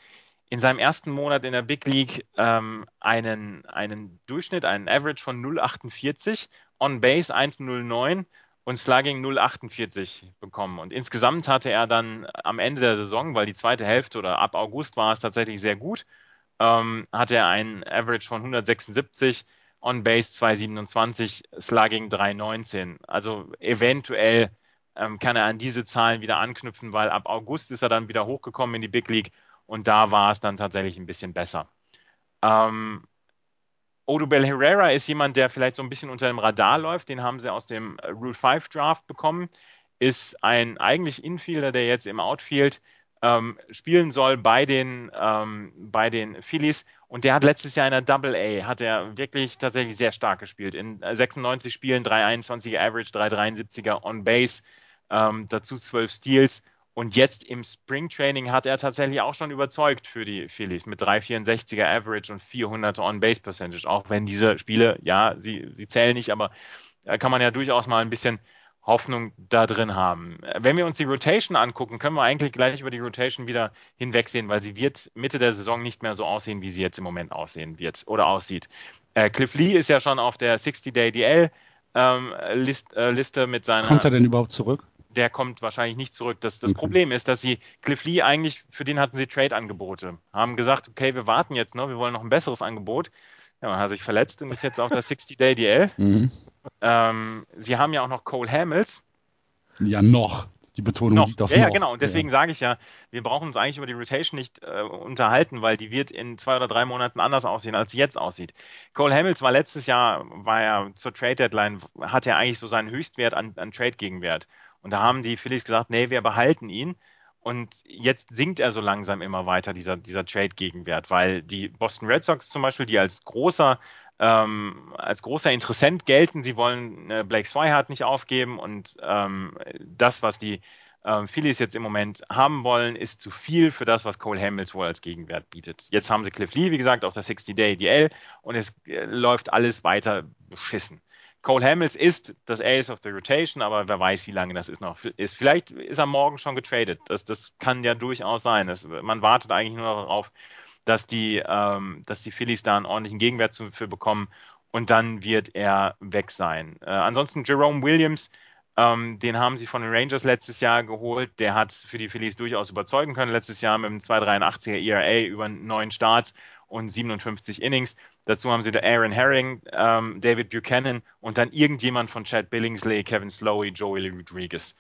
in seinem ersten Monat in der Big League ähm, einen, einen Durchschnitt, einen Average von 0,48, On Base 1,09 und Slugging 0,48 bekommen. Und insgesamt hatte er dann am Ende der Saison, weil die zweite Hälfte oder ab August war es tatsächlich sehr gut, ähm, hatte er einen Average von 176, On Base 2,27, Slugging 3,19. Also eventuell ähm, kann er an diese Zahlen wieder anknüpfen, weil ab August ist er dann wieder hochgekommen in die Big League und da war es dann tatsächlich ein bisschen besser. Ähm, Odubel Herrera ist jemand, der vielleicht so ein bisschen unter dem Radar läuft. Den haben sie aus dem Rule 5 Draft bekommen. Ist ein eigentlich Infielder, der jetzt im Outfield ähm, spielen soll bei den, ähm, bei den Phillies. Und der hat letztes Jahr in der Double A, hat er wirklich tatsächlich sehr stark gespielt. In 96 äh, Spielen 321er Average, 373er On Base, ähm, dazu 12 Steals. Und jetzt im Springtraining hat er tatsächlich auch schon überzeugt für die Phillies mit 364er Average und 400er On-Base Percentage. Auch wenn diese Spiele, ja, sie, sie zählen nicht, aber da kann man ja durchaus mal ein bisschen Hoffnung da drin haben. Wenn wir uns die Rotation angucken, können wir eigentlich gleich über die Rotation wieder hinwegsehen, weil sie wird Mitte der Saison nicht mehr so aussehen, wie sie jetzt im Moment aussehen wird oder aussieht. Äh, Cliff Lee ist ja schon auf der 60-Day DL ähm, List, äh, mit seiner. Kommt er denn überhaupt zurück? Der kommt wahrscheinlich nicht zurück. Das, das okay. Problem ist, dass sie Cliff Lee eigentlich, für den hatten sie Trade-Angebote. Haben gesagt, okay, wir warten jetzt noch, wir wollen noch ein besseres Angebot. Ja, man hat sich verletzt und ist jetzt auf der 60-Day-DL. Mhm. Ähm, sie haben ja auch noch Cole Hamels. Ja, noch. Die Betonung noch. liegt auf ja. Ja, genau. Und deswegen ja. sage ich ja, wir brauchen uns eigentlich über die Rotation nicht äh, unterhalten, weil die wird in zwei oder drei Monaten anders aussehen, als sie jetzt aussieht. Cole Hamels war letztes Jahr, war ja zur Trade Deadline, hat er eigentlich so seinen Höchstwert an, an Trade-Gegenwert. Und da haben die Phillies gesagt, nee, wir behalten ihn. Und jetzt sinkt er so langsam immer weiter, dieser, dieser Trade-Gegenwert, weil die Boston Red Sox zum Beispiel, die als großer, ähm, als großer Interessent gelten, sie wollen äh, Blake Swihart nicht aufgeben und ähm, das, was die ähm, Phillies jetzt im Moment haben wollen, ist zu viel für das, was Cole Hamels wohl als Gegenwert bietet. Jetzt haben sie Cliff Lee, wie gesagt, auf der 60-Day DL und es äh, läuft alles weiter beschissen. Cole Hamels ist das Ace of the Rotation, aber wer weiß, wie lange das ist noch ist. Vielleicht ist er morgen schon getradet. Das, das kann ja durchaus sein. Das, man wartet eigentlich nur darauf, dass die, ähm, dass die Phillies da einen ordentlichen Gegenwert für bekommen und dann wird er weg sein. Äh, ansonsten Jerome Williams, ähm, den haben sie von den Rangers letztes Jahr geholt. Der hat für die Phillies durchaus überzeugen können. Letztes Jahr mit einem 2,83er ERA über neun Starts und 57 Innings. Dazu haben sie da Aaron Herring, ähm, David Buchanan und dann irgendjemand von Chad Billingsley, Kevin Slowey, Joey Rodriguez.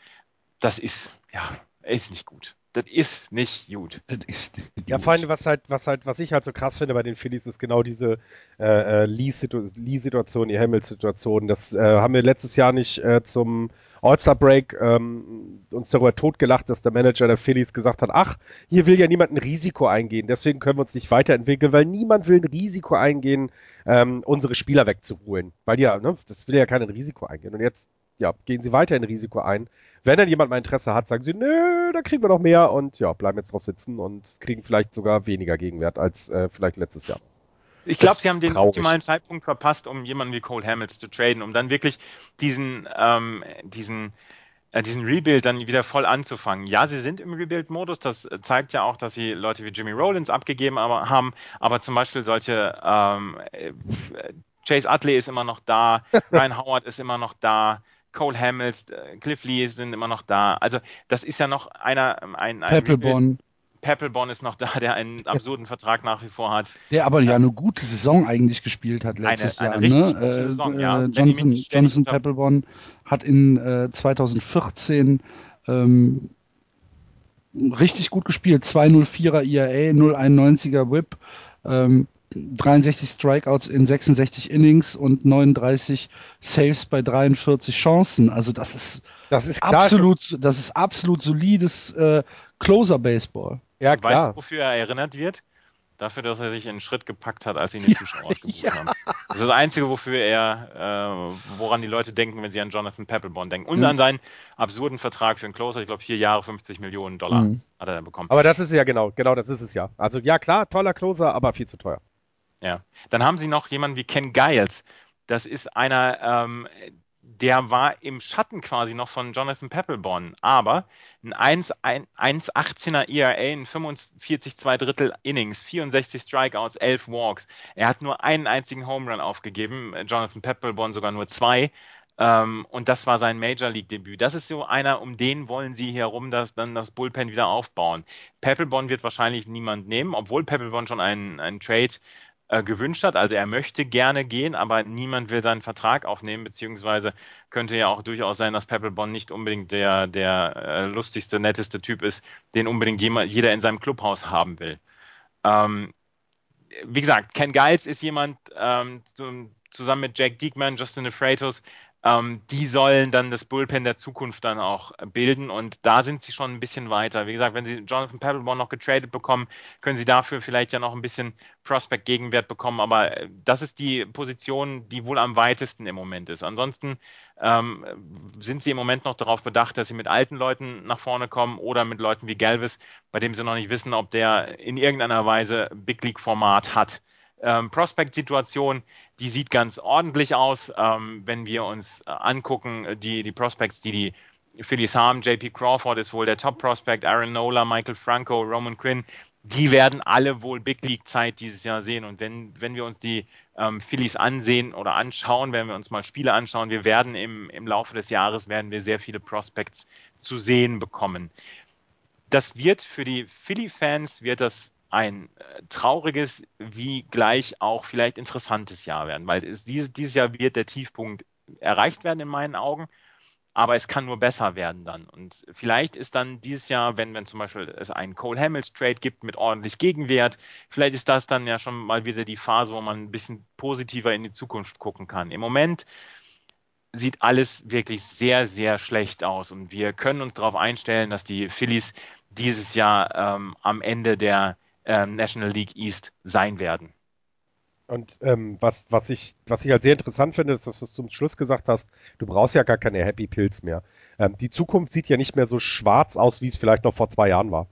Das ist, ja, ist nicht gut. Das ist nicht gut. Das ist nicht gut. Ja, vor allem, was halt, was halt, was ich halt so krass finde bei den Phillies, ist genau diese äh, äh Lee-Situation, die Hamilton-Situation. Das äh, haben wir letztes Jahr nicht äh, zum All-Star-Break ähm, uns darüber totgelacht, dass der Manager der Phillies gesagt hat, ach, hier will ja niemand ein Risiko eingehen, deswegen können wir uns nicht weiterentwickeln, weil niemand will ein Risiko eingehen, ähm, unsere Spieler wegzuholen. Weil ja, ne, das will ja kein Risiko eingehen. Und jetzt, ja, gehen sie weiter in Risiko ein. Wenn dann jemand mal Interesse hat, sagen sie, nö, da kriegen wir noch mehr und ja, bleiben jetzt drauf sitzen und kriegen vielleicht sogar weniger Gegenwert als äh, vielleicht letztes Jahr. Ich glaube, sie haben den traurig. optimalen Zeitpunkt verpasst, um jemanden wie Cole Hamels zu traden, um dann wirklich diesen, ähm, diesen, äh, diesen Rebuild dann wieder voll anzufangen. Ja, sie sind im Rebuild-Modus. Das zeigt ja auch, dass sie Leute wie Jimmy Rollins abgegeben aber, haben. Aber zum Beispiel solche ähm, äh, Chase Utley ist immer noch da, Ryan Howard ist immer noch da. Cole Hamels, äh, Cliff Lee sind immer noch da. Also das ist ja noch einer, ein, ein Peppelborn. Peppelborn ist noch da, der einen absurden Vertrag nach wie vor hat. Der aber ja eine gute Saison eigentlich gespielt hat letztes eine, eine Jahr. Ne? Äh, Saison, ja. Äh, Jonathan, Jonathan Peppelborn hat in äh, 2014 ähm, richtig gut gespielt. 204er IAA, 091er Whip. Ähm, 63 Strikeouts in 66 Innings und 39 Saves bei 43 Chancen. Also das ist, das ist klar, absolut, das ist absolut solides äh, Closer Baseball. Ja, klar. Weißt du, wofür er erinnert wird? Dafür, dass er sich in einen Schritt gepackt hat, als ihn die Zuschauer ausgebucht ja. haben. Das ist das Einzige, wofür er, äh, woran die Leute denken, wenn sie an Jonathan Peppelborn denken. Und mhm. an seinen absurden Vertrag für einen Closer. Ich glaube, vier Jahre, 50 Millionen Dollar mhm. hat er dann bekommen. Aber das ist ja genau, genau das ist es ja. Also ja, klar, toller Closer, aber viel zu teuer. Ja. Dann haben sie noch jemanden wie Ken Giles. Das ist einer, ähm, der war im Schatten quasi noch von Jonathan Peppelborn, aber ein 1,18er ERA in 45 2 Drittel Innings, 64 Strikeouts, 11 Walks. Er hat nur einen einzigen Home Run aufgegeben, Jonathan Peppelborn sogar nur zwei. Ähm, und das war sein Major League Debüt. Das ist so einer, um den wollen sie herum das, dann das Bullpen wieder aufbauen. Peppelborn wird wahrscheinlich niemand nehmen, obwohl Peppelborn schon einen, einen Trade äh, gewünscht hat. Also er möchte gerne gehen, aber niemand will seinen Vertrag aufnehmen, beziehungsweise könnte ja auch durchaus sein, dass Peppelbond nicht unbedingt der, der äh, lustigste, netteste Typ ist, den unbedingt jeder in seinem Clubhaus haben will. Ähm, wie gesagt, Ken Giles ist jemand, ähm, zu, zusammen mit Jack Diekman, Justin Freitas, ähm, die sollen dann das Bullpen der Zukunft dann auch bilden und da sind sie schon ein bisschen weiter. Wie gesagt, wenn sie Jonathan Peppelborn noch getradet bekommen, können sie dafür vielleicht ja noch ein bisschen Prospect-Gegenwert bekommen, aber äh, das ist die Position, die wohl am weitesten im Moment ist. Ansonsten ähm, sind sie im Moment noch darauf bedacht, dass sie mit alten Leuten nach vorne kommen oder mit Leuten wie Galvis, bei dem sie noch nicht wissen, ob der in irgendeiner Weise Big League-Format hat. Ähm, Prospect-Situation, die sieht ganz ordentlich aus, ähm, wenn wir uns äh, angucken, äh, die, die Prospects, die die Phillies haben. JP Crawford ist wohl der Top-Prospect, Aaron Nola, Michael Franco, Roman Quinn, die werden alle wohl Big League-Zeit dieses Jahr sehen. Und wenn, wenn wir uns die ähm, Phillies ansehen oder anschauen, wenn wir uns mal Spiele anschauen, wir werden im, im Laufe des Jahres werden wir sehr viele Prospects zu sehen bekommen. Das wird für die Philly-Fans wird das ein äh, trauriges wie gleich auch vielleicht interessantes Jahr werden, weil es, dieses, dieses Jahr wird der Tiefpunkt erreicht werden in meinen Augen, aber es kann nur besser werden dann. Und vielleicht ist dann dieses Jahr, wenn, wenn zum Beispiel es einen Cole Hamels Trade gibt mit ordentlich Gegenwert, vielleicht ist das dann ja schon mal wieder die Phase, wo man ein bisschen positiver in die Zukunft gucken kann. Im Moment sieht alles wirklich sehr, sehr schlecht aus und wir können uns darauf einstellen, dass die Phillies dieses Jahr ähm, am Ende der ähm, National League East sein werden. Und ähm, was, was, ich, was ich halt sehr interessant finde, ist, dass du zum Schluss gesagt hast, du brauchst ja gar keine Happy Pills mehr. Ähm, die Zukunft sieht ja nicht mehr so schwarz aus, wie es vielleicht noch vor zwei Jahren war.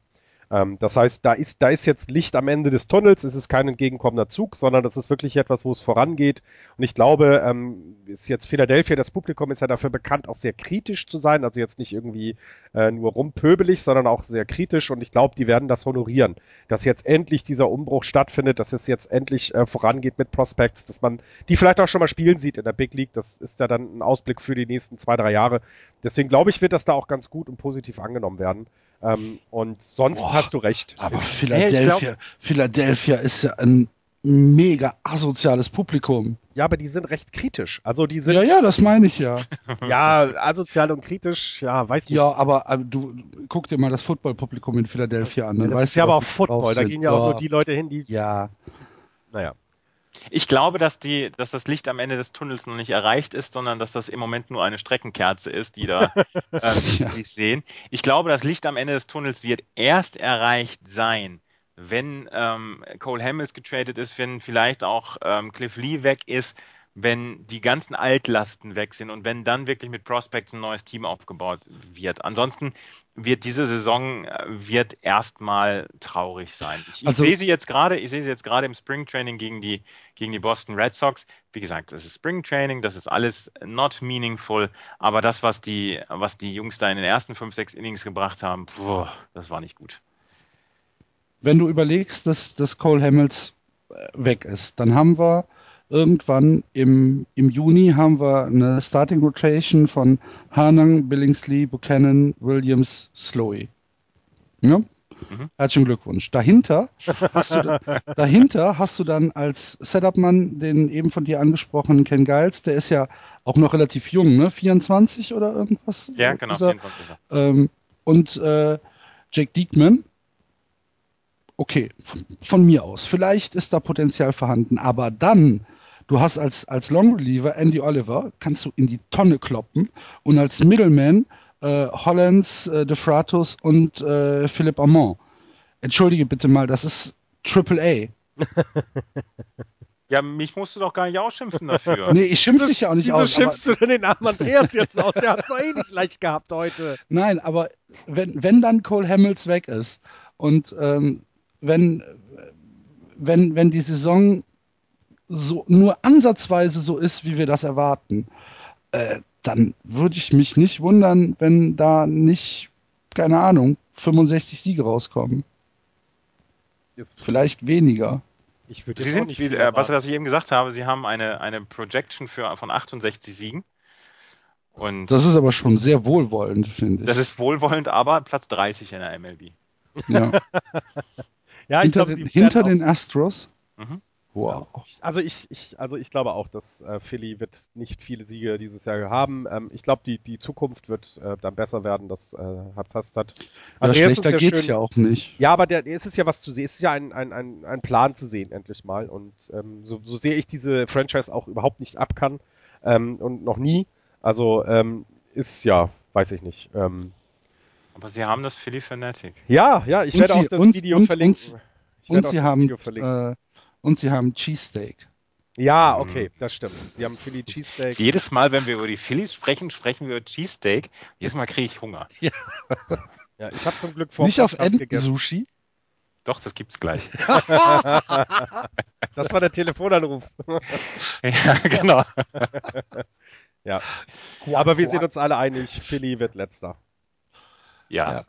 Ähm, das heißt, da ist, da ist jetzt Licht am Ende des Tunnels, es ist kein entgegenkommender Zug, sondern das ist wirklich etwas, wo es vorangeht. Und ich glaube, ähm, ist jetzt Philadelphia, das Publikum ist ja dafür bekannt, auch sehr kritisch zu sein, also jetzt nicht irgendwie äh, nur rumpöbelig, sondern auch sehr kritisch. Und ich glaube, die werden das honorieren, dass jetzt endlich dieser Umbruch stattfindet, dass es jetzt endlich äh, vorangeht mit Prospects, dass man die vielleicht auch schon mal spielen sieht in der Big League. Das ist ja dann ein Ausblick für die nächsten zwei, drei Jahre. Deswegen glaube ich, wird das da auch ganz gut und positiv angenommen werden. Ähm, und sonst Boah, hast du recht. Aber Es- Philadelphia, Philadelphia ist ja ein mega asoziales Publikum. ja, aber die sind recht kritisch. Also die sind Ja, ja, das meine ich ja. ja asozial und kritisch. Ja, weiß nicht. Ja, aber, aber du guck dir mal das Footballpublikum in Philadelphia an. Dann das weißt ist ja aber auch Football. Da gehen ja auch nur die Leute hin, die. Ja, Naja. Ich glaube, dass, die, dass das Licht am Ende des Tunnels noch nicht erreicht ist, sondern dass das im Moment nur eine Streckenkerze ist, die da ähm, Ja. sehen. Ich glaube, das Licht am Ende des Tunnels wird erst erreicht sein, wenn ähm, Cole Hamels getradet ist, wenn vielleicht auch ähm, Cliff Lee weg ist, wenn die ganzen Altlasten weg sind und wenn dann wirklich mit Prospects ein neues Team aufgebaut wird. Ansonsten wird diese Saison äh, wird erstmal traurig sein. Ich, Also- ich sehe sie jetzt gerade, ich sehe sie jetzt gerade im Spring Training gegen die gegen die Boston Red Sox. Wie gesagt, das ist Spring Training, das ist alles not meaningful, aber das was die was die Jungs da in den ersten fünf sechs Innings gebracht haben, puh, das war nicht gut. wenn du überlegst, dass, dass Cole Hamels äh, weg ist, dann haben wir irgendwann im, im Juni haben wir eine Starting Rotation von Hanang, Billingsley, Buchanan, Williams, Slowey. Ja? Mhm. Herzlichen Glückwunsch. Dahinter hast, du, dahinter hast du dann als Setup-Mann den eben von dir angesprochenen Ken Giles, der ist ja auch noch relativ jung, ne? 24 oder irgendwas? Ja, genau, Ist er? 24. Ähm, und äh, Jake Diekman, okay, von, von mir aus. Vielleicht ist da Potenzial vorhanden, aber dann, du hast als, als Long Reliever Andy Oliver, kannst du in die Tonne kloppen und als Middleman äh, Hollands, äh, DeFratus und äh, Philipp Amon. Entschuldige bitte mal, das ist Triple A. Ja, mich musst du doch gar nicht ausschimpfen dafür. Nee, ich schimpfe dich ja auch nicht Wieso aus. aber- schimpfst du denn den armen Andreas jetzt aus? Der hat es doch eh nicht leicht gehabt heute. Nein, aber wenn, wenn dann Cole Hamels weg ist und ähm, wenn, wenn, wenn die Saison so nur ansatzweise so ist, wie wir das erwarten, äh, dann würde ich mich nicht wundern, wenn da nicht, keine Ahnung, 65 Siege rauskommen. Vielleicht weniger. Ich würde Sie sind, nicht wie, äh, was, was ich eben gesagt habe, Sie haben eine, eine Projection für, von 68 Siegen. Und Das ist aber schon sehr wohlwollend, finde ich. das ist wohlwollend, aber Platz 30 in der MLB. ja. ja, ich hinter glaube, den, hinter den Astros. Mhm. Wow. Also ich, ich, also ich glaube auch, dass äh, Philly wird nicht viele Siege dieses Jahr haben. Ähm, ich glaube, die, die Zukunft wird äh, dann besser werden. Das äh, hat das hat. Ja, schlechter ist geht's schön- ja auch nicht. Ja, aber der, es ist ja was zu sehen. Es ist ja ein, ein, ein, ein Plan zu sehen, endlich mal. Und ähm, so, so sehr ich diese Franchise auch überhaupt nicht ab kann ähm, und noch nie. Also ähm, ist ja, weiß ich nicht. Ähm, Aber Sie haben das Philly Fanatic. ja, ja, ich Und werde sie- auch das und- Video und- verlinken. Ich Und werde auch sie das haben Video verlinken. äh, und sie haben Cheesesteak. ja, okay, das stimmt. Sie haben Philly Cheesesteak. Jedes Mal, wenn wir über die Phillies sprechen, sprechen wir über Cheesesteak. Jedes Mal kriege ich Hunger. Ja, ich habe zum Glück vor Nicht auf Podcast. Entensushi. Doch, das gibt's gleich. Das war der Telefonanruf. ja, genau. Ja. Aber wir sind uns alle einig, Philly wird letzter. Ja. Ja.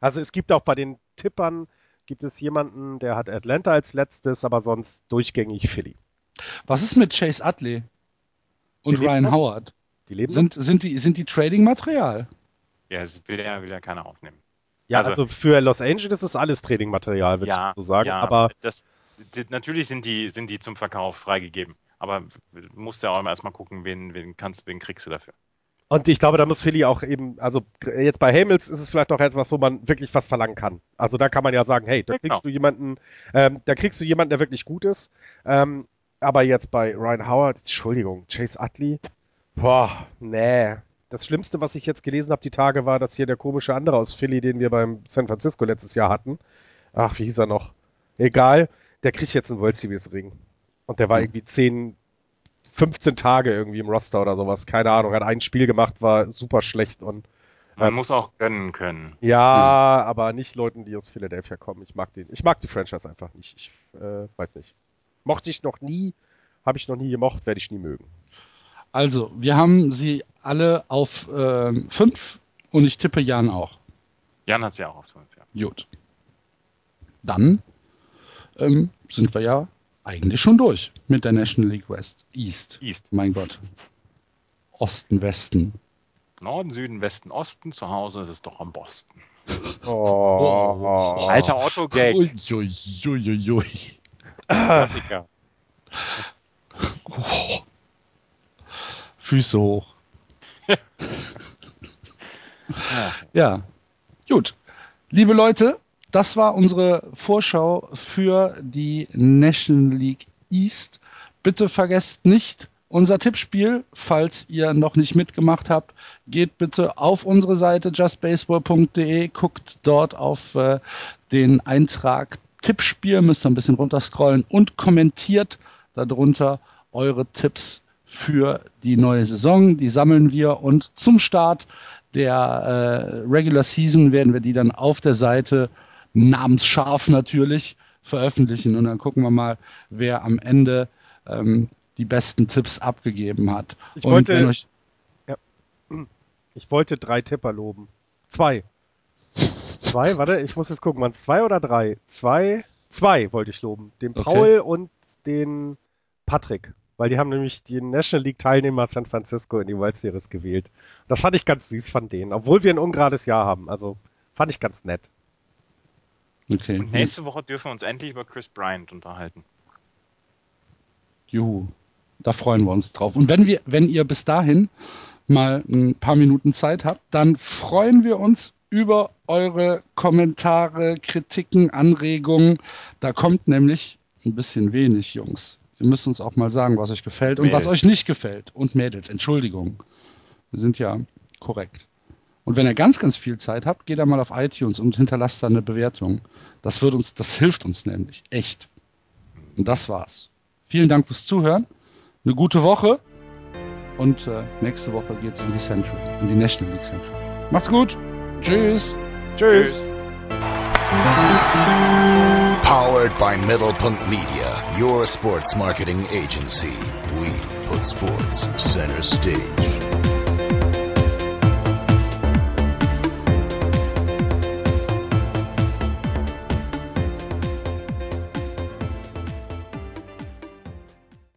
Also es gibt auch bei den Tippern, gibt es jemanden, der hat Atlanta als letztes, aber sonst durchgängig Philly. Was ist mit Chase Utley und lebt Ryan? Howard? Die leben Sind, sind die, sind die Trading-Material? Ja, das will ja, will ja keiner aufnehmen. Ja, also, Also- für Los Angeles ist alles Trainingmaterial, würde ja, ich so sagen. ja, aber das, die, natürlich sind die, sind die zum Verkauf freigegeben. Aber du musst ja auch immer erstmal gucken, wen, wen kannst, wen kriegst du dafür. Und ich glaube, da muss Philly auch eben, also jetzt bei Hamels ist es vielleicht auch etwas, wo man wirklich was verlangen kann. Also da kann man ja sagen, hey, da kriegst genau. du jemanden, ähm, da kriegst du jemanden, der wirklich gut ist. Ähm, aber jetzt bei Ryan Howard, Entschuldigung, Chase Utley, boah, nee. Das Schlimmste, was ich jetzt gelesen habe die Tage, war, dass hier der komische andere aus Philly, den wir beim San Francisco letztes Jahr hatten, ach, wie hieß er noch? Egal, der kriegt jetzt einen World Series Ring. Und der war irgendwie 10, 15 Tage irgendwie im Roster oder sowas. Keine Ahnung, hat ein Spiel gemacht, war super schlecht und Man muss auch gönnen können. Ja, aber nicht Leuten, die aus Philadelphia kommen. Ich mag den. Ich mag die Franchise einfach nicht. Ich äh, weiß nicht. Mochte ich noch nie, habe ich noch nie gemocht, werde ich nie mögen. Also, wir haben sie alle auf äh, fünf und ich tippe Jan auch. Jan hat sie auch auf 5, ja. Gut. Dann ähm, sind wir ja eigentlich schon durch mit der National League West. East. East. Mein Gott. Osten, Westen. Norden, Süden, Westen, Osten. Zu Hause ist es doch am Boston. Oh. Alter Otto-Gag. Uiuiuiui. Klassiker. Füße hoch. Ja, gut. Liebe Leute, das war unsere Vorschau für die National League East. Bitte vergesst nicht unser Tippspiel, falls ihr noch nicht mitgemacht habt. Geht bitte auf unsere Seite justbaseball.de, guckt dort auf äh, den Eintrag Tippspiel, müsst ihr ein bisschen runterscrollen und kommentiert darunter eure Tipps für die neue Saison. Die sammeln wir und zum Start der äh, Regular Season werden wir die dann auf der Seite namensscharf natürlich veröffentlichen und dann gucken wir mal, wer am Ende ähm, die besten Tipps abgegeben hat. Ich und wollte- euch, Ich wollte drei Tipper loben. Zwei. Zwei, warte, ich muss jetzt gucken, waren es zwei oder drei? Zwei, zwei wollte ich loben. Den Okay. Paul und den Patrick. Weil die haben nämlich die National League Teilnehmer San Francisco in die World Series gewählt. Das fand ich ganz süß von denen, obwohl wir ein ungerades Jahr haben. Also fand ich ganz nett. Okay, Und nächste Woche dürfen wir uns endlich über Chris Bryant unterhalten. Juhu. Da freuen wir uns drauf. Und wenn wir, wenn ihr bis dahin mal ein paar Minuten Zeit habt, dann freuen wir uns über eure Kommentare, Kritiken, Anregungen. Da kommt nämlich ein bisschen wenig, Jungs. Ihr müsst uns auch mal sagen, was euch gefällt und was euch nicht gefällt. Und Mädels, Entschuldigung. Wir sind ja korrekt. Und wenn ihr ganz, ganz viel Zeit habt, geht da mal auf iTunes und hinterlasst da eine Bewertung. Das wird uns, das hilft uns nämlich. Echt. Und das war's. Vielen Dank fürs Zuhören. Eine gute Woche. Und äh, nächste Woche geht's in die Central, in die National League Central. Macht's gut. Tschüss. Tschüss. Powered by Middlepunkт Media, your sports marketing agency. We put sports center stage.